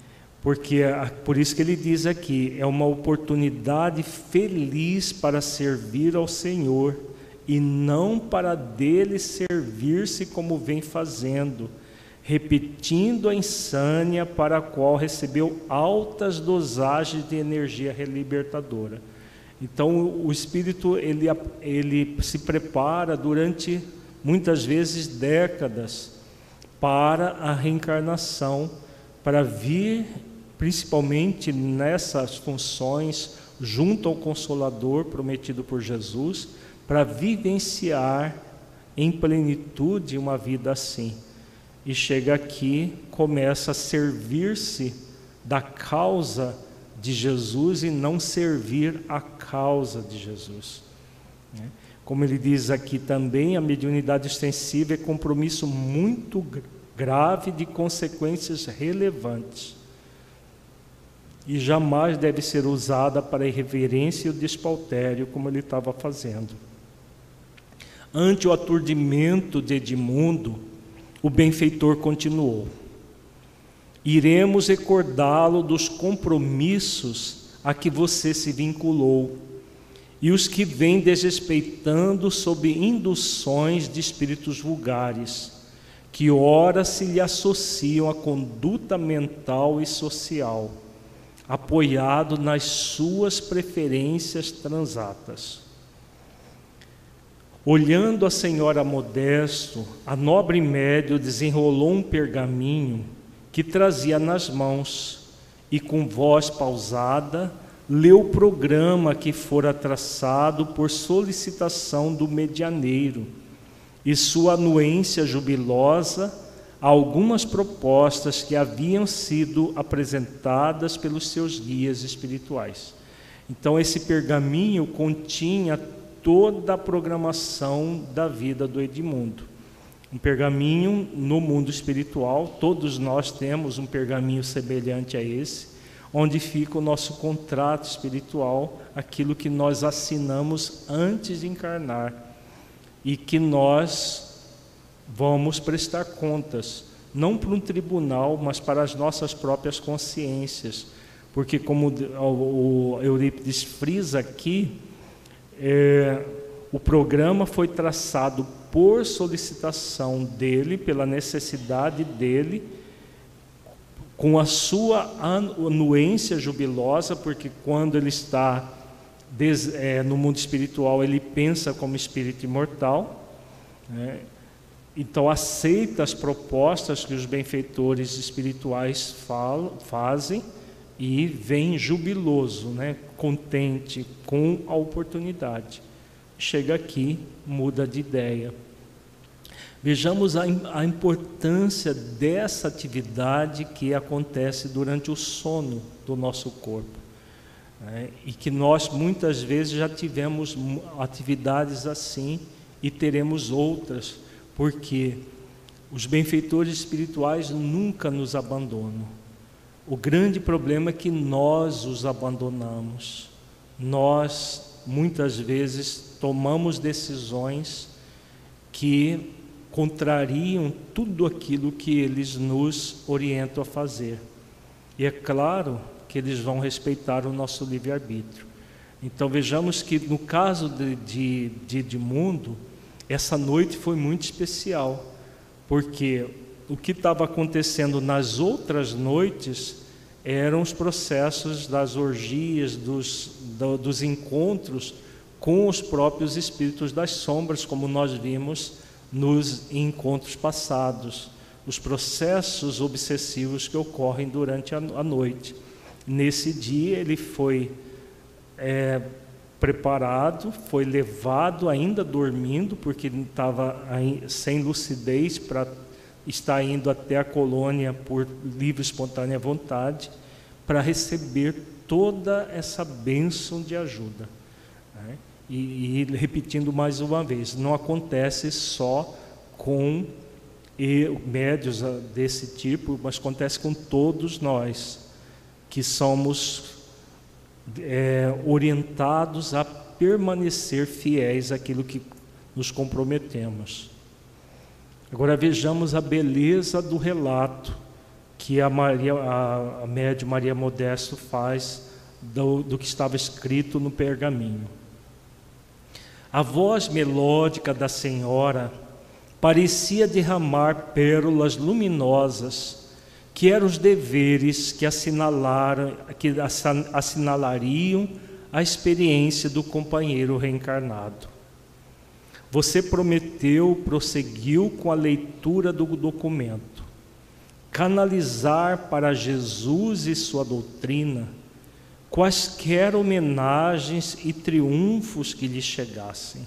Porque por isso que ele diz aqui, é uma oportunidade feliz para servir ao Senhor e não para dele servir-se como vem fazendo, repetindo a insânia para a qual recebeu altas dosagens de energia libertadora. Então o espírito ele, ele se prepara durante muitas vezes décadas, para a reencarnação, para vir, principalmente nessas funções, junto ao Consolador prometido por Jesus, para vivenciar em plenitude uma vida assim. E chega aqui, começa a servir-se da causa de Jesus e não servir a causa de Jesus. Né? Como ele diz aqui também, a mediunidade extensiva é compromisso muito grave de consequências relevantes. E jamais deve ser usada para irreverência e o despautério, como ele estava fazendo. Ante o aturdimento de Edmundo, o benfeitor continuou: Iremos recordá-lo dos compromissos a que você se vinculou e os que vêm desrespeitando sob induções de espíritos vulgares, que ora se lhe associam à conduta mental e social, apoiado nas suas preferências transatas. Olhando a senhora Modesto, a nobre médio desenrolou um pergaminho que trazia nas mãos e com voz pausada leu o programa que fora traçado por solicitação do medianeiro e sua anuência jubilosa a algumas propostas que haviam sido apresentadas pelos seus guias espirituais. Então, esse pergaminho continha toda a programação da vida do Edmundo. Um pergaminho no mundo espiritual, todos nós temos um pergaminho semelhante a esse, onde fica o nosso contrato espiritual, aquilo que nós assinamos antes de encarnar e que nós vamos prestar contas, não para um tribunal, mas para as nossas próprias consciências, porque, como o Eurípides frisa aqui, é, o programa foi traçado por solicitação dele, pela necessidade dele com a sua anuência jubilosa, porque quando ele está des, é, no mundo espiritual, ele pensa como espírito imortal. Né? Então, aceita as propostas que os benfeitores espirituais falam, fazem, e vem jubiloso, né, contente com a oportunidade. Chega aqui, muda de ideia. Vejamos a, a importância dessa atividade que acontece durante o sono do nosso corpo. Né, e que nós muitas vezes já tivemos atividades assim e teremos outras, porque os benfeitores espirituais nunca nos abandonam. O grande problema é que nós os abandonamos. Nós, muitas vezes, tomamos decisões que contrariam tudo aquilo que eles nos orientam a fazer. E é claro que eles vão respeitar o nosso livre-arbítrio. Então vejamos que no caso de, de, de Edmundo, essa noite foi muito especial porque o que estava acontecendo nas outras noites eram os processos das orgias, dos, do, dos encontros com os próprios espíritos das sombras, como nós vimos nos encontros passados, os processos obsessivos que ocorrem durante a, noite. Nesse dia ele foi é, preparado, foi levado ainda dormindo, porque estava sem lucidez para estar indo até a colônia por livre e espontânea vontade, para receber toda essa bênção de ajuda. E, e, repetindo mais uma vez, não acontece só com médios ah, desse tipo, mas acontece com todos nós que somos é, orientados a permanecer fiéis àquilo que nos comprometemos. Agora vejamos a beleza do relato que a, Maria, a, a média Maria Modesto faz do, do que estava escrito no pergaminho. A voz melódica da Senhora parecia derramar pérolas luminosas que eram os deveres que, assinalaram, que assinalariam a experiência do companheiro reencarnado. Você prometeu, prosseguiu com a leitura do documento, canalizar para Jesus e sua doutrina quaisquer homenagens e triunfos que lhe chegassem.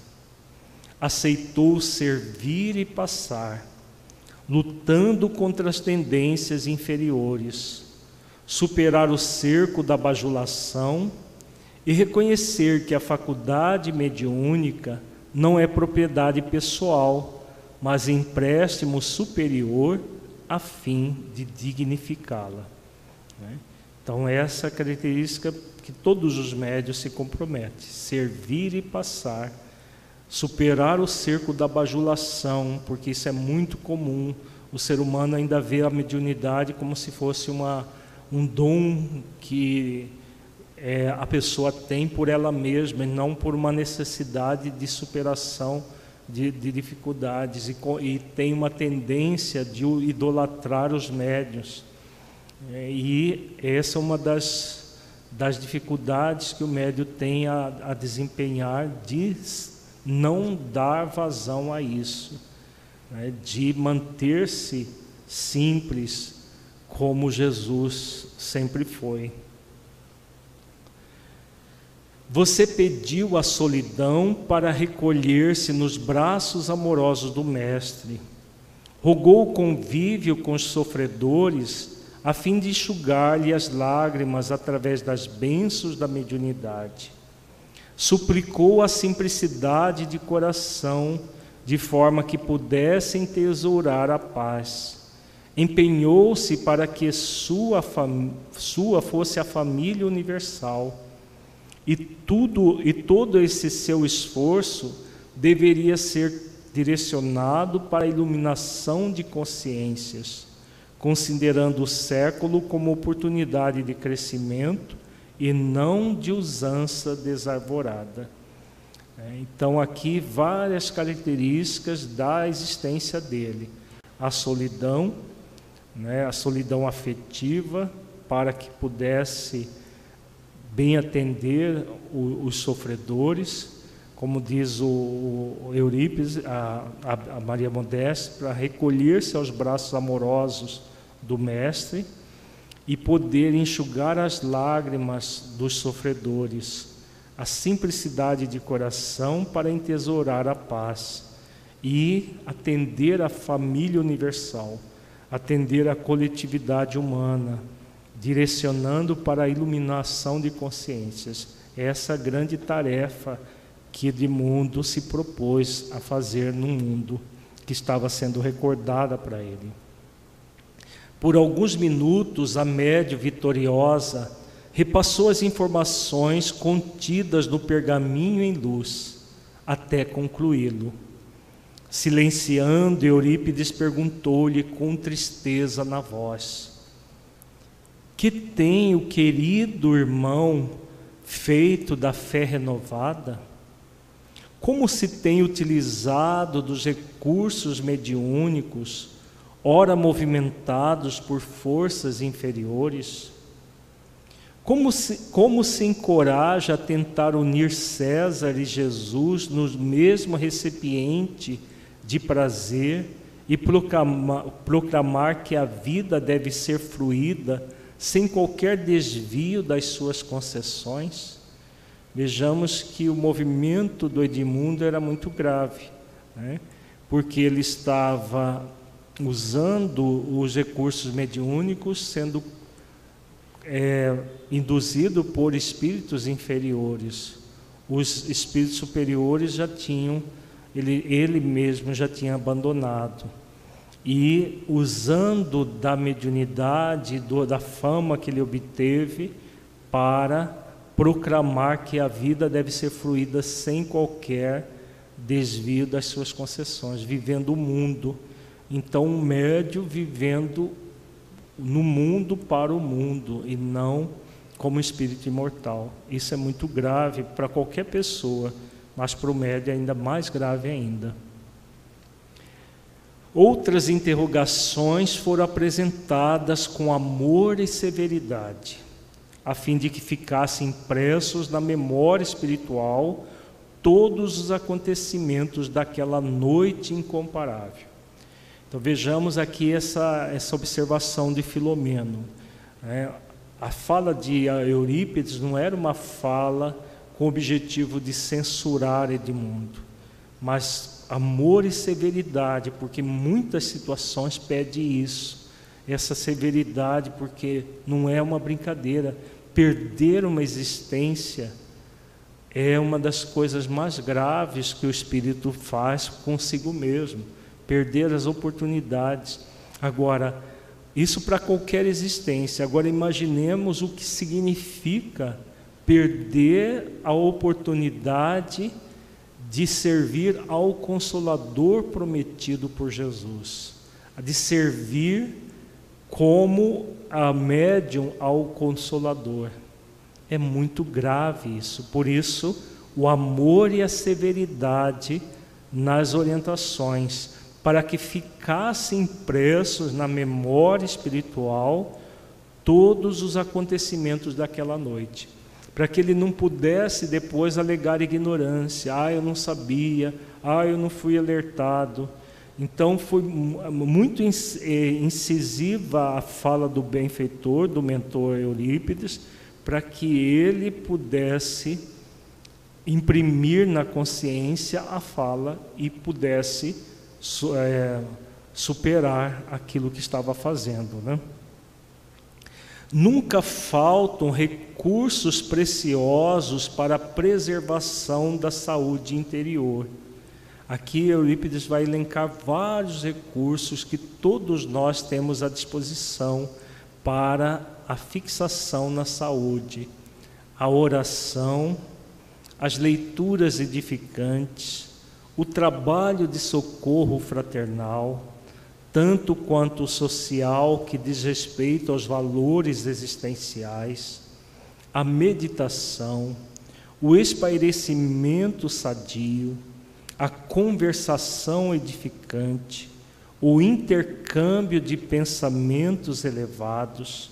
Aceitou servir e passar lutando contra as tendências inferiores, superar o cerco da bajulação e reconhecer que a faculdade mediúnica não é propriedade pessoal, mas empréstimo superior a fim de dignificá-la. Né? Então, essa característica que todos os médios se comprometem: servir e passar superar o cerco da bajulação, porque isso é muito comum. O ser humano ainda vê a mediunidade como se fosse uma, um dom que é, a pessoa tem por ela mesma e não por uma necessidade de superação de, de dificuldades e, e, tem uma tendência de idolatrar os médios. É, e essa é uma das, das dificuldades que o médio tem a, a desempenhar de não dar vazão a isso, né, de manter-se simples como Jesus sempre foi. Você pediu a solidão para recolher-se nos braços amorosos do Mestre. Rogou o convívio com os sofredores, a fim de enxugar-lhe as lágrimas através das bênçãos da mediunidade suplicou a simplicidade de coração, de forma que pudessem tesourar a paz. Empenhou-se para que sua, sua fosse a família universal. E tudo e todo esse seu esforço deveria ser direcionado para a iluminação de consciências, considerando o século como oportunidade de crescimento e não de usança desarvorada. É, então, aqui várias características da existência dele: a solidão, né, a solidão afetiva, para que pudesse bem atender os sofredores, como diz o, Eurípides, a, a, Maria Modeste, para recolher-se aos braços amorosos do Mestre e poder enxugar as lágrimas dos sofredores, a simplicidade de coração para entesourar a paz e atender a família universal, atender a coletividade humana, direcionando para a iluminação de consciências. Essa grande tarefa que Edmundo se propôs a fazer no mundo que estava sendo recordada para ele. Por alguns minutos, a médio vitoriosa repassou as informações contidas no pergaminho em luz, até concluí-lo. Silenciando, Eurípides perguntou-lhe com tristeza na voz: Que tem o querido irmão feito da fé renovada? Como se tem utilizado dos recursos mediúnicos, ora movimentados por forças inferiores? Como se, como se encoraja a tentar unir César e Jesus no mesmo recipiente de prazer e proclamar, proclamar que a vida deve ser fruída sem qualquer desvio das suas concessões? Vejamos que o movimento do Edmundo era muito grave, né? porque ele estava usando os recursos mediúnicos, sendo é, induzido por espíritos inferiores. Os espíritos superiores já tinham, ele, ele mesmo já tinha abandonado. E usando da mediunidade, do, da fama que ele obteve, para proclamar que a vida deve ser fluída sem qualquer desvio das suas concessões, vivendo o mundo. Então, um médio vivendo no mundo para o mundo e não como espírito imortal. Isso é muito grave para qualquer pessoa, mas para o médio é ainda mais grave ainda. Outras interrogações foram apresentadas com amor e severidade a fim de que ficassem impressos na memória espiritual todos os acontecimentos daquela noite incomparável. Então vejamos aqui essa, essa observação de Filomeno. Né? A fala de Eurípides não era uma fala com o objetivo de censurar Edmundo, mas amor e severidade, porque muitas situações pedem isso, essa severidade, porque não é uma brincadeira, perder uma existência é uma das coisas mais graves que o espírito faz consigo mesmo, perder as oportunidades. Agora, isso para qualquer existência. Agora imaginemos o que significa perder a oportunidade de servir ao consolador prometido por Jesus, de servir como a médium ao consolador. É muito grave isso. Por isso, o amor e a severidade nas orientações, para que ficassem impressos na memória espiritual todos os acontecimentos daquela noite, para que ele não pudesse depois alegar ignorância, ah, eu não sabia, ah, eu não fui alertado. Então foi muito eh, incisiva a fala do benfeitor, do mentor Eurípides, para que ele pudesse imprimir na consciência a fala e pudesse é, superar aquilo que estava fazendo. Né? Nunca faltam recursos preciosos para a preservação da saúde interior Aqui Eurípides vai elencar vários recursos que todos nós temos à disposição para a fixação na saúde, a oração, as leituras edificantes, o trabalho de socorro fraternal, tanto quanto o social que diz respeito aos valores existenciais, a meditação, o espairecimento sadio, a conversação edificante, o intercâmbio de pensamentos elevados.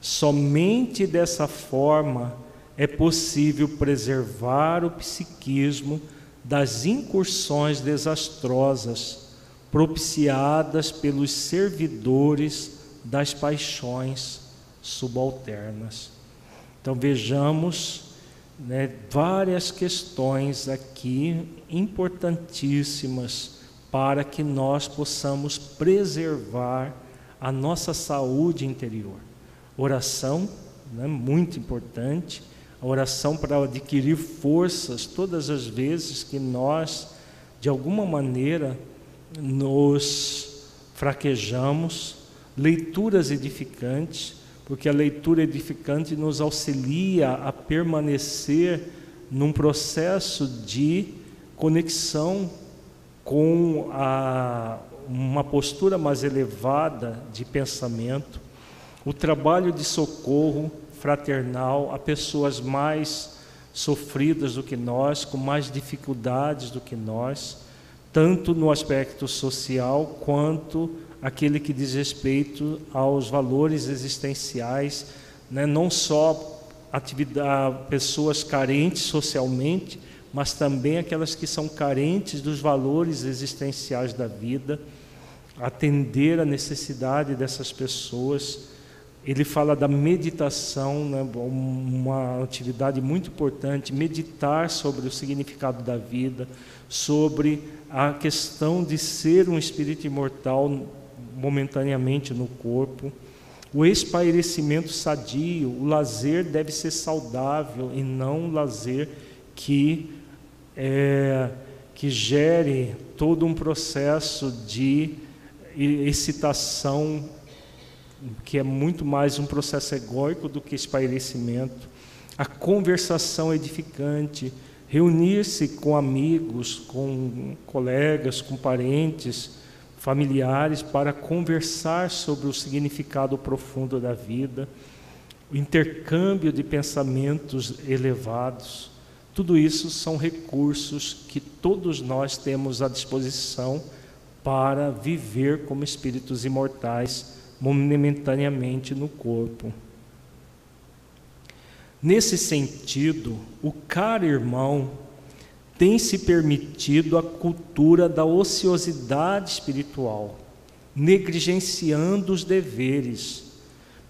Somente dessa forma é possível preservar o psiquismo das incursões desastrosas propiciadas pelos servidores das paixões subalternas. Então vejamos né, várias questões aqui importantíssimas para que nós possamos preservar a nossa saúde interior. Oração, né, muito importante, a oração para adquirir forças todas as vezes que nós, de alguma maneira, nos fraquejamos, leituras edificantes, porque a leitura edificante nos auxilia a permanecer num processo de conexão com a, uma postura mais elevada de pensamento, o trabalho de socorro fraternal a pessoas mais sofridas do que nós, com mais dificuldades do que nós, tanto no aspecto social quanto aquele que diz respeito aos valores existenciais, né? não só atividade, pessoas carentes socialmente, mas também aquelas que são carentes dos valores existenciais da vida, atender a necessidade dessas pessoas. Ele fala da meditação, né? uma atividade muito importante, meditar sobre o significado da vida, sobre a questão de ser um espírito imortal momentaneamente no corpo. O espairecimento sadio, o lazer deve ser saudável e não um lazer que, é, que gere todo um processo de excitação, que é muito mais um processo egóico do que espairecimento. A conversação edificante, reunir-se com amigos, com colegas, com parentes, familiares para conversar sobre o significado profundo da vida, o intercâmbio de pensamentos elevados. Tudo isso são recursos que todos nós temos à disposição para viver como espíritos imortais momentaneamente no corpo. Nesse sentido, o caro irmão tem se permitido a cultura da ociosidade espiritual, negligenciando os deveres,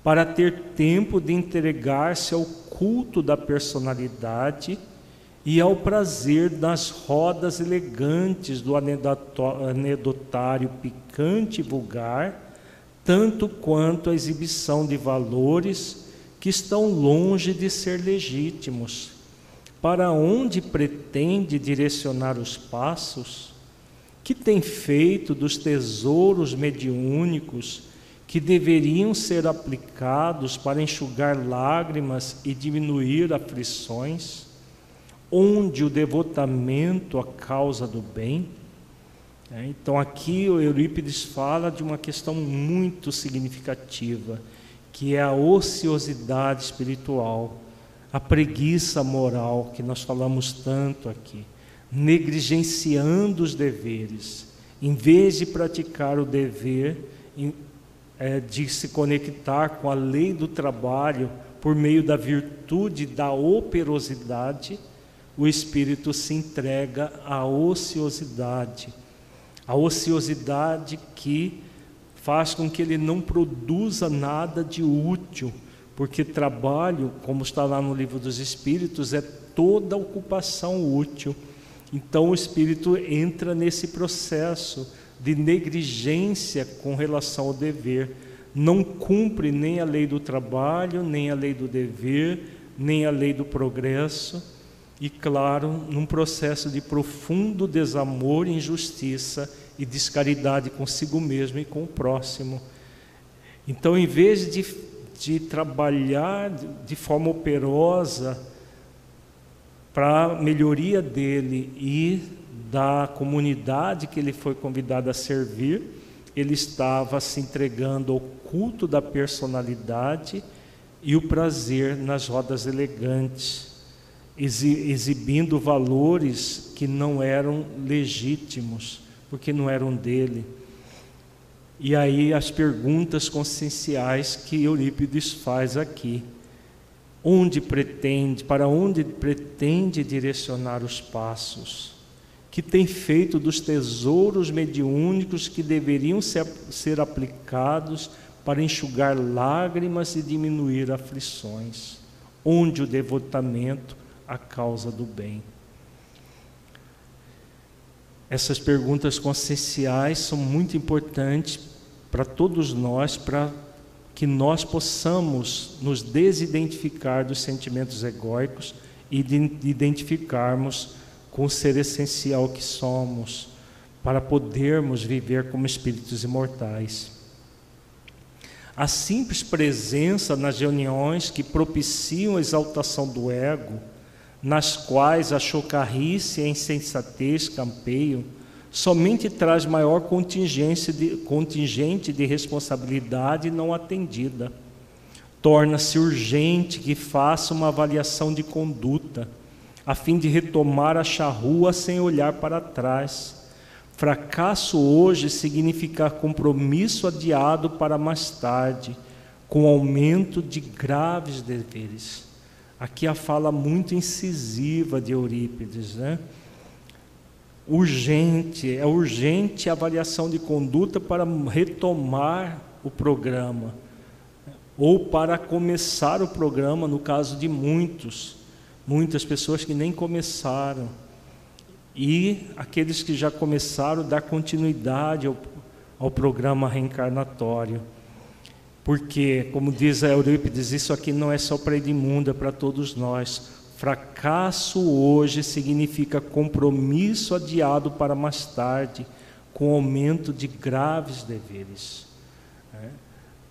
para ter tempo de entregar-se ao culto da personalidade e ao prazer das rodas elegantes do anedotário picante e vulgar, tanto quanto a exibição de valores que estão longe de ser legítimos para onde pretende direcionar os passos? Que tem feito dos tesouros mediúnicos que deveriam ser aplicados para enxugar lágrimas e diminuir aflições? Onde o devotamento à causa do bem? É, então, aqui o Eurípides fala de uma questão muito significativa, que é a ociosidade espiritual a preguiça moral que nós falamos tanto aqui, negligenciando os deveres, em vez de praticar o dever é, de se conectar com a lei do trabalho por meio da virtude da operosidade, o espírito se entrega à ociosidade, a ociosidade que faz com que ele não produza nada de útil porque trabalho, como está lá no livro dos Espíritos, é toda ocupação útil. Então o espírito entra nesse processo de negligência com relação ao dever, não cumpre nem a lei do trabalho, nem a lei do dever, nem a lei do progresso, e claro, num processo de profundo desamor, injustiça e descaridade consigo mesmo e com o próximo. Então, em vez de de trabalhar de forma operosa para a melhoria dele e da comunidade que ele foi convidado a servir, ele estava se entregando ao culto da personalidade e o prazer nas rodas elegantes, exibindo valores que não eram legítimos, porque não eram dele. E aí as perguntas conscienciais que Eurípides faz aqui. Onde pretende, para onde pretende direcionar os passos? Que tem feito dos tesouros mediúnicos que deveriam ser, ser aplicados para enxugar lágrimas e diminuir aflições, onde o devotamento a causa do bem. Essas perguntas conscienciais são muito importantes para todos nós, para que nós possamos nos desidentificar dos sentimentos egóicos e identificarmos com o ser essencial que somos, para podermos viver como espíritos imortais. A simples presença nas reuniões que propiciam a exaltação do ego, nas quais a chocarrice e a insensatez campeiam, somente traz maior contingência de, contingente de responsabilidade não atendida. Torna-se urgente que faça uma avaliação de conduta, a fim de retomar a charrua sem olhar para trás. Fracasso hoje significa compromisso adiado para mais tarde, com aumento de graves deveres. Aqui a fala muito incisiva de Eurípides, né? urgente, é urgente a avaliação de conduta para retomar o programa, ou para começar o programa, no caso de muitos, muitas pessoas que nem começaram, e aqueles que já começaram, dar continuidade ao, ao programa reencarnatório. Porque, como diz a Eurípides, isso aqui não é só para Edmundo, é para todos nós. Fracasso hoje significa compromisso adiado para mais tarde, com aumento de graves deveres. É.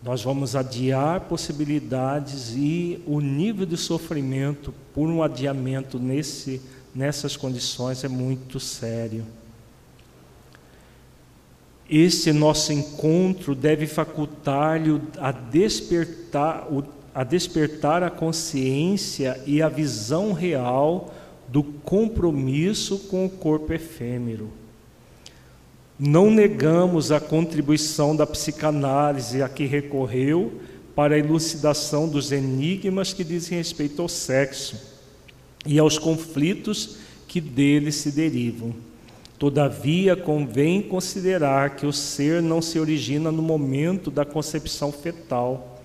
Nós vamos adiar possibilidades e o nível de sofrimento por um adiamento nesse, nessas condições é muito sério. Este nosso encontro deve facultar-lhe a despertar, a despertar a consciência e a visão real do compromisso com o corpo efêmero. Não negamos a contribuição da psicanálise a que recorreu para a elucidação dos enigmas que dizem respeito ao sexo e aos conflitos que dele se derivam. Todavia, convém considerar que o ser não se origina no momento da concepção fetal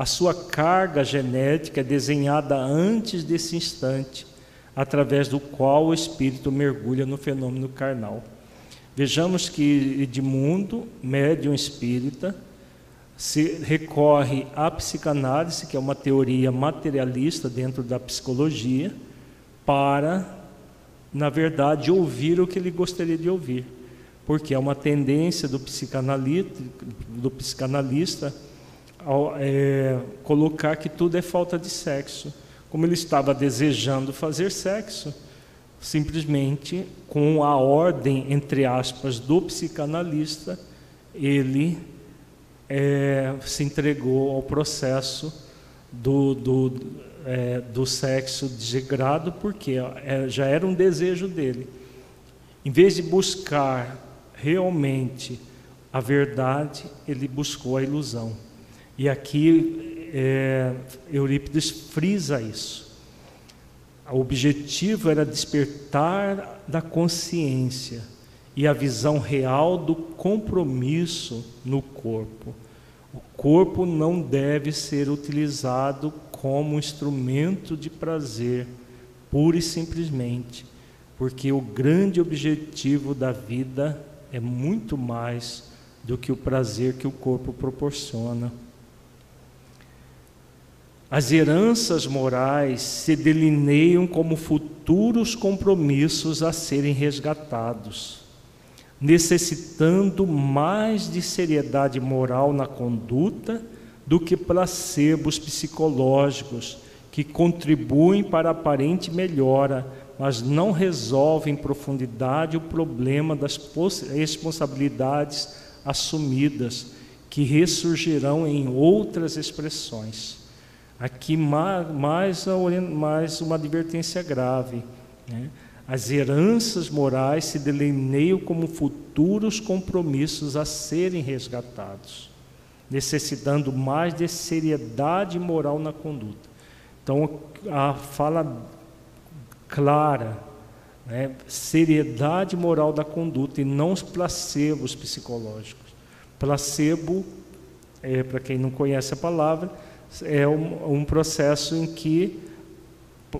a sua carga genética é desenhada antes desse instante, através do qual o espírito mergulha no fenômeno carnal. Vejamos que Edmundo, médium espírita, se recorre à psicanálise, que é uma teoria materialista dentro da psicologia, para, na verdade, ouvir o que ele gostaria de ouvir. Porque é uma tendência do do psicanalista ao, é, colocar que tudo é falta de sexo. Como ele estava desejando fazer sexo, simplesmente com a ordem, entre aspas, do psicanalista, ele é, se entregou ao processo do, do, é, do sexo desagrado, porque é, já era um desejo dele. Em vez de buscar realmente a verdade, ele buscou a ilusão. E aqui é, Eurípides frisa isso. O objetivo era despertar da consciência e a visão real do compromisso no corpo. O corpo não deve ser utilizado como instrumento de prazer, pura e simplesmente, porque o grande objetivo da vida é muito mais do que o prazer que o corpo proporciona. As heranças morais se delineiam como futuros compromissos a serem resgatados, necessitando mais de seriedade moral na conduta do que placebos psicológicos que contribuem para a aparente melhora, mas não resolvem em profundidade o problema das responsabilidades assumidas, que ressurgirão em outras expressões. Aqui mais, mais, uma advertência grave. Né? As heranças morais se delineiam como futuros compromissos a serem resgatados, necessitando mais de seriedade moral na conduta. Então, a fala clara, né? seriedade moral da conduta e não os placebos psicológicos. Placebo é, para quem não conhece a palavra, é um, um processo em que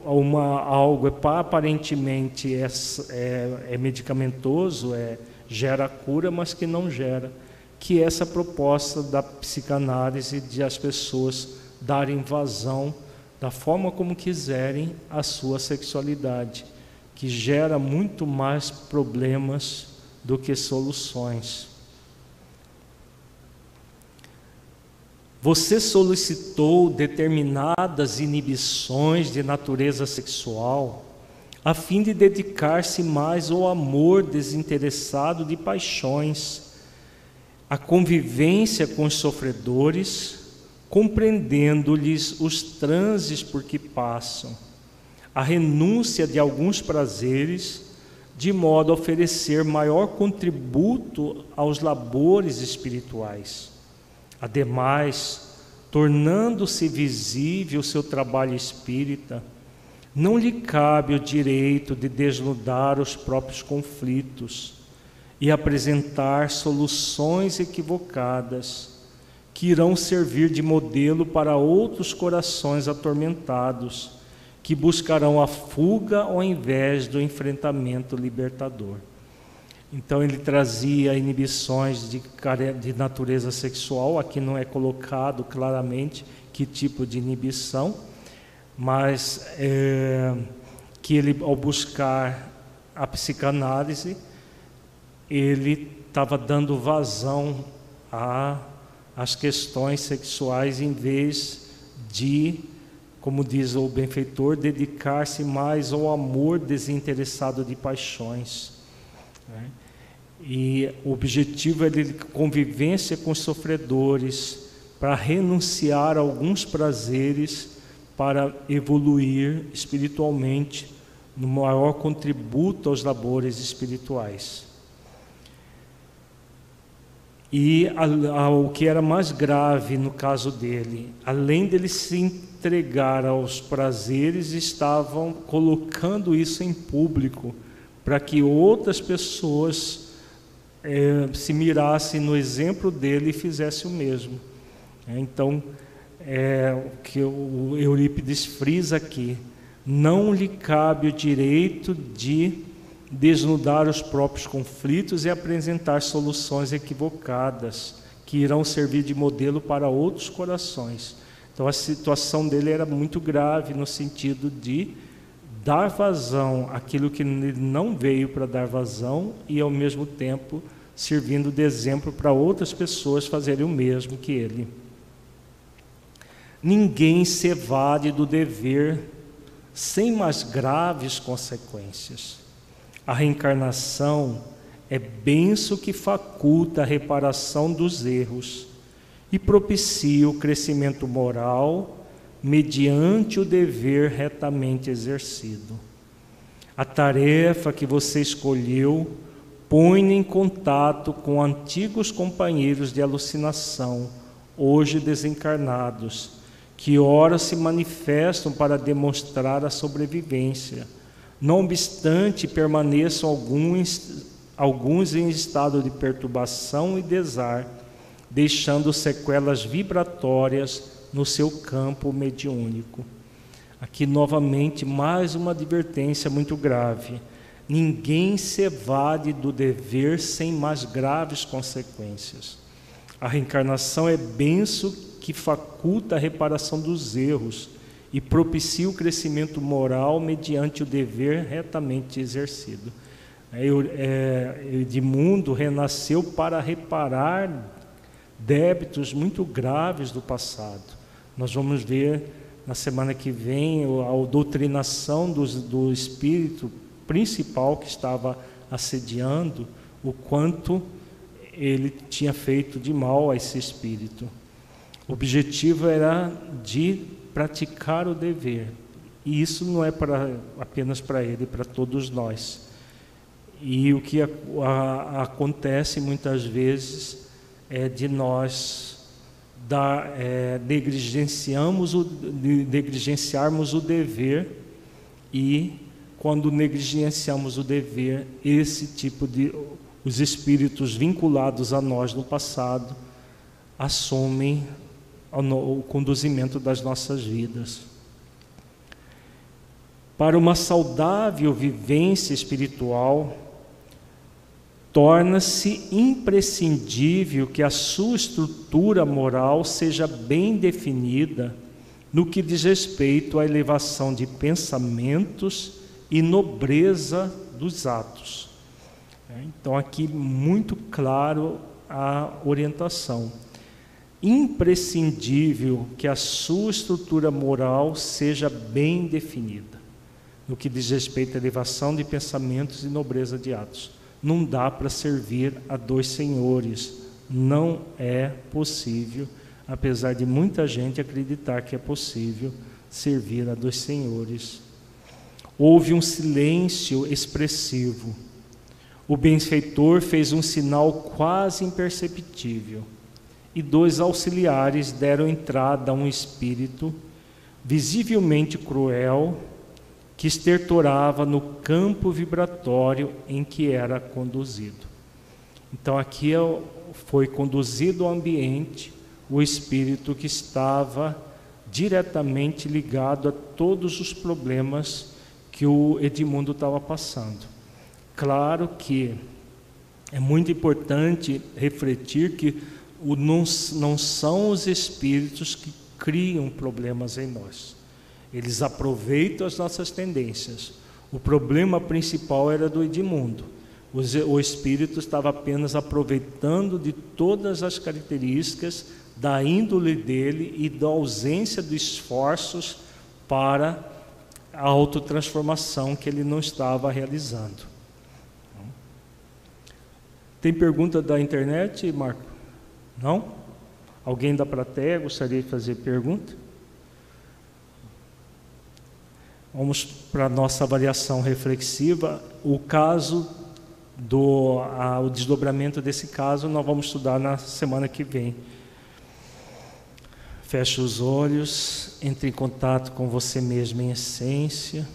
uma, algo é, aparentemente é, é, é medicamentoso, é, gera cura, mas que não gera. Que essa proposta da psicanálise de as pessoas darem vazão da forma como quiserem a sua sexualidade, que gera muito mais problemas do que soluções. Você solicitou determinadas inibições de natureza sexual a fim de dedicar-se mais ao amor desinteressado de paixões, à convivência com os sofredores, compreendendo-lhes os transes por que passam, a renúncia de alguns prazeres, de modo a oferecer maior contributo aos labores espirituais. Ademais, tornando-se visível o seu trabalho espírita, não lhe cabe o direito de desnudar os próprios conflitos e apresentar soluções equivocadas que irão servir de modelo para outros corações atormentados que buscarão a fuga ao invés do enfrentamento libertador. Então ele trazia inibições de, de natureza sexual, aqui não é colocado claramente que tipo de inibição, mas é, que ele, ao buscar a psicanálise, ele estava dando vazão às questões sexuais em vez de, como diz o benfeitor, dedicar-se mais ao amor desinteressado de paixões. Né? E o objetivo é de convivência com os sofredores, para renunciar a alguns prazeres, para evoluir espiritualmente, no maior contributo aos labores espirituais. E o que era mais grave no caso dele, além dele se entregar aos prazeres, estavam colocando isso em público para que outras pessoas é, se mirasse no exemplo dele e fizesse o mesmo. É, então, é, o que o Eurípides frisa aqui, não lhe cabe o direito de desnudar os próprios conflitos e apresentar soluções equivocadas que irão servir de modelo para outros corações. Então a situação dele era muito grave no sentido de dar vazão àquilo que não veio para dar vazão e, ao mesmo tempo, servindo de exemplo para outras pessoas fazerem o mesmo que ele. Ninguém se evade do dever sem mais graves consequências. A reencarnação é benção que faculta a reparação dos erros e propicia o crescimento moral mediante o dever retamente exercido. A tarefa que você escolheu põe em contato com antigos companheiros de alucinação, hoje desencarnados, que ora se manifestam para demonstrar a sobrevivência. Não obstante, permaneçam alguns, alguns em estado de perturbação e desar, deixando sequelas vibratórias no seu campo mediúnico. Aqui novamente mais uma advertência muito grave. Ninguém se evade do dever sem mais graves consequências. A reencarnação é benção que faculta a reparação dos erros e propicia o crescimento moral mediante o dever retamente exercido. É, é, Edmundo renasceu para reparar débitos muito graves do passado. Nós vamos ver na semana que vem a doutrinação do, do espírito principal que estava assediando, o quanto ele tinha feito de mal a esse espírito. O objetivo era de praticar o dever. E isso não é para, apenas para ele, para todos nós. E o que a, a, acontece muitas vezes é de nós da, é, negligenciamos o, negligenciarmos o dever e quando negligenciamos o dever, esse tipo de os espíritos vinculados a nós no passado assumem o conduzimento das nossas vidas. Para uma saudável vivência espiritual, torna-se imprescindível que a sua estrutura moral seja bem definida no que diz respeito à elevação de pensamentos e nobreza dos atos. É, então, aqui muito claro a orientação. Imprescindível que a sua estrutura moral seja bem definida no que diz respeito à elevação de pensamentos e nobreza de atos. Não dá para servir a dois senhores. Não é possível, apesar de muita gente acreditar que é possível servir a dois senhores. Houve um silêncio expressivo. O benfeitor fez um sinal quase imperceptível, e dois auxiliares deram entrada a um espírito visivelmente cruel que estertorava no campo vibratório em que era conduzido. Então aqui é foi conduzido ao ambiente o espírito que estava diretamente ligado a todos os problemas que o Edmundo estava passando. Claro que é muito importante refletir que não, não são os espíritos que criam problemas em nós. Eles aproveitam as nossas tendências. O problema principal era do Edmundo. O espírito estava apenas aproveitando de todas as características da índole dele e da ausência de esforços para a autotransformação que ele não estava realizando. Tem pergunta da internet, Marco? Não? Alguém da plateia gostaria de fazer pergunta? Vamos para a nossa avaliação reflexiva. O caso do a, o desdobramento desse caso nós vamos estudar na semana que vem. Feche os olhos, entre em contato com você mesmo em essência,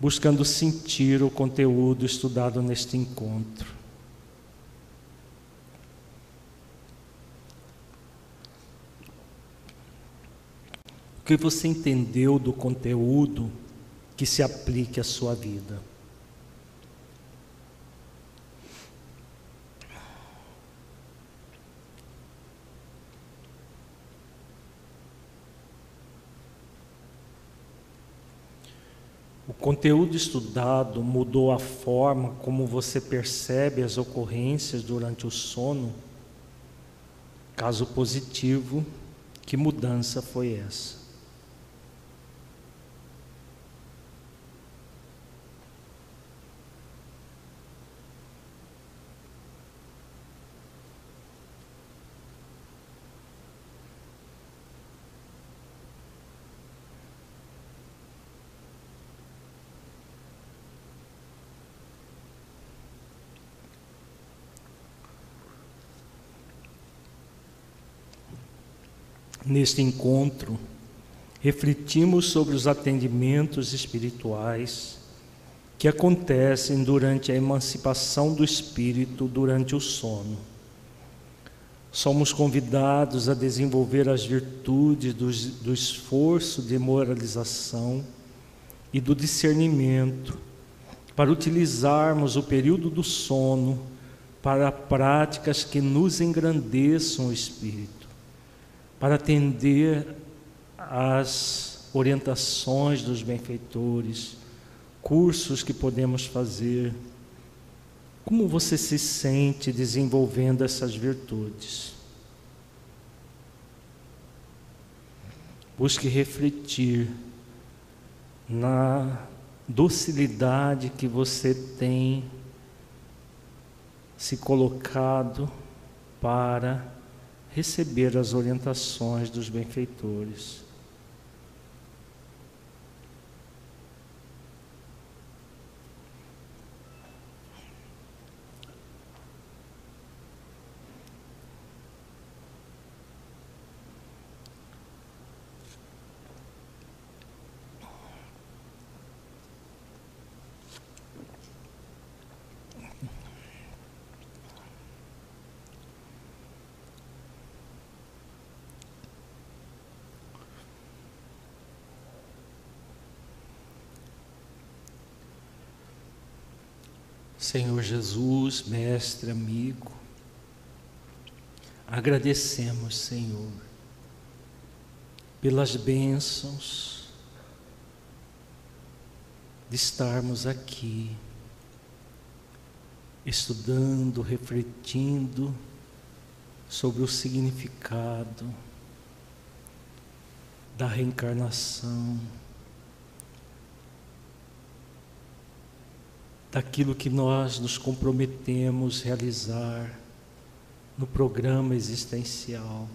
buscando sentir o conteúdo estudado neste encontro. O que você entendeu do conteúdo que se aplique à sua vida? O conteúdo estudado mudou a forma como você percebe as ocorrências durante o sono? Caso positivo, que mudança foi essa? Neste encontro, refletimos sobre os atendimentos espirituais que acontecem durante a emancipação do espírito durante o sono. Somos convidados a desenvolver as virtudes do, do esforço de moralização e do discernimento para utilizarmos o período do sono para práticas que nos engrandeçam o espírito para atender às orientações dos benfeitores, cursos que podemos fazer. Como você se sente desenvolvendo essas virtudes? Busque refletir na docilidade que você tem se colocado para receber as orientações dos benfeitores. Senhor Jesus, mestre, amigo, agradecemos, Senhor, pelas bênçãos de estarmos aqui, estudando, refletindo sobre o significado da reencarnação, daquilo que nós nos comprometemos realizar no programa existencial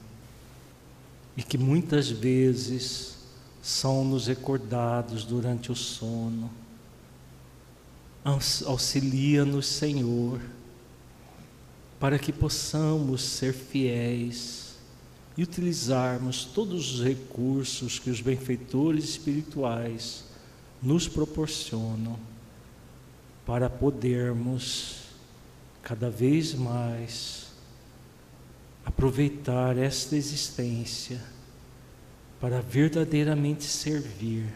e que muitas vezes são nos recordados durante o sono. Auxilia-nos, Senhor, para que possamos ser fiéis e utilizarmos todos os recursos que os benfeitores espirituais nos proporcionam para podermos cada vez mais aproveitar esta existência para verdadeiramente servir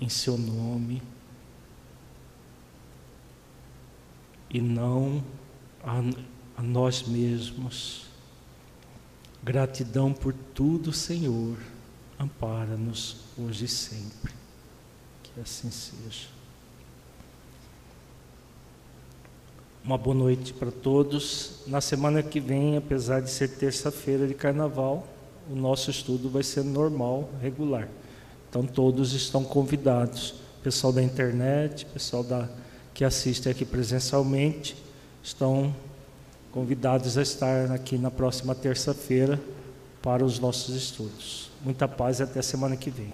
em seu nome e não a, a nós mesmos. Gratidão por tudo, Senhor. Ampara-nos hoje e sempre. Que assim seja. Uma boa noite para todos. Na semana que vem, apesar de ser terça-feira de carnaval, o nosso estudo vai ser normal, regular. Então todos estão convidados. Pessoal da internet, pessoal da, que assiste aqui presencialmente, estão convidados a estar aqui na próxima terça-feira para os nossos estudos. Muita paz e até semana que vem.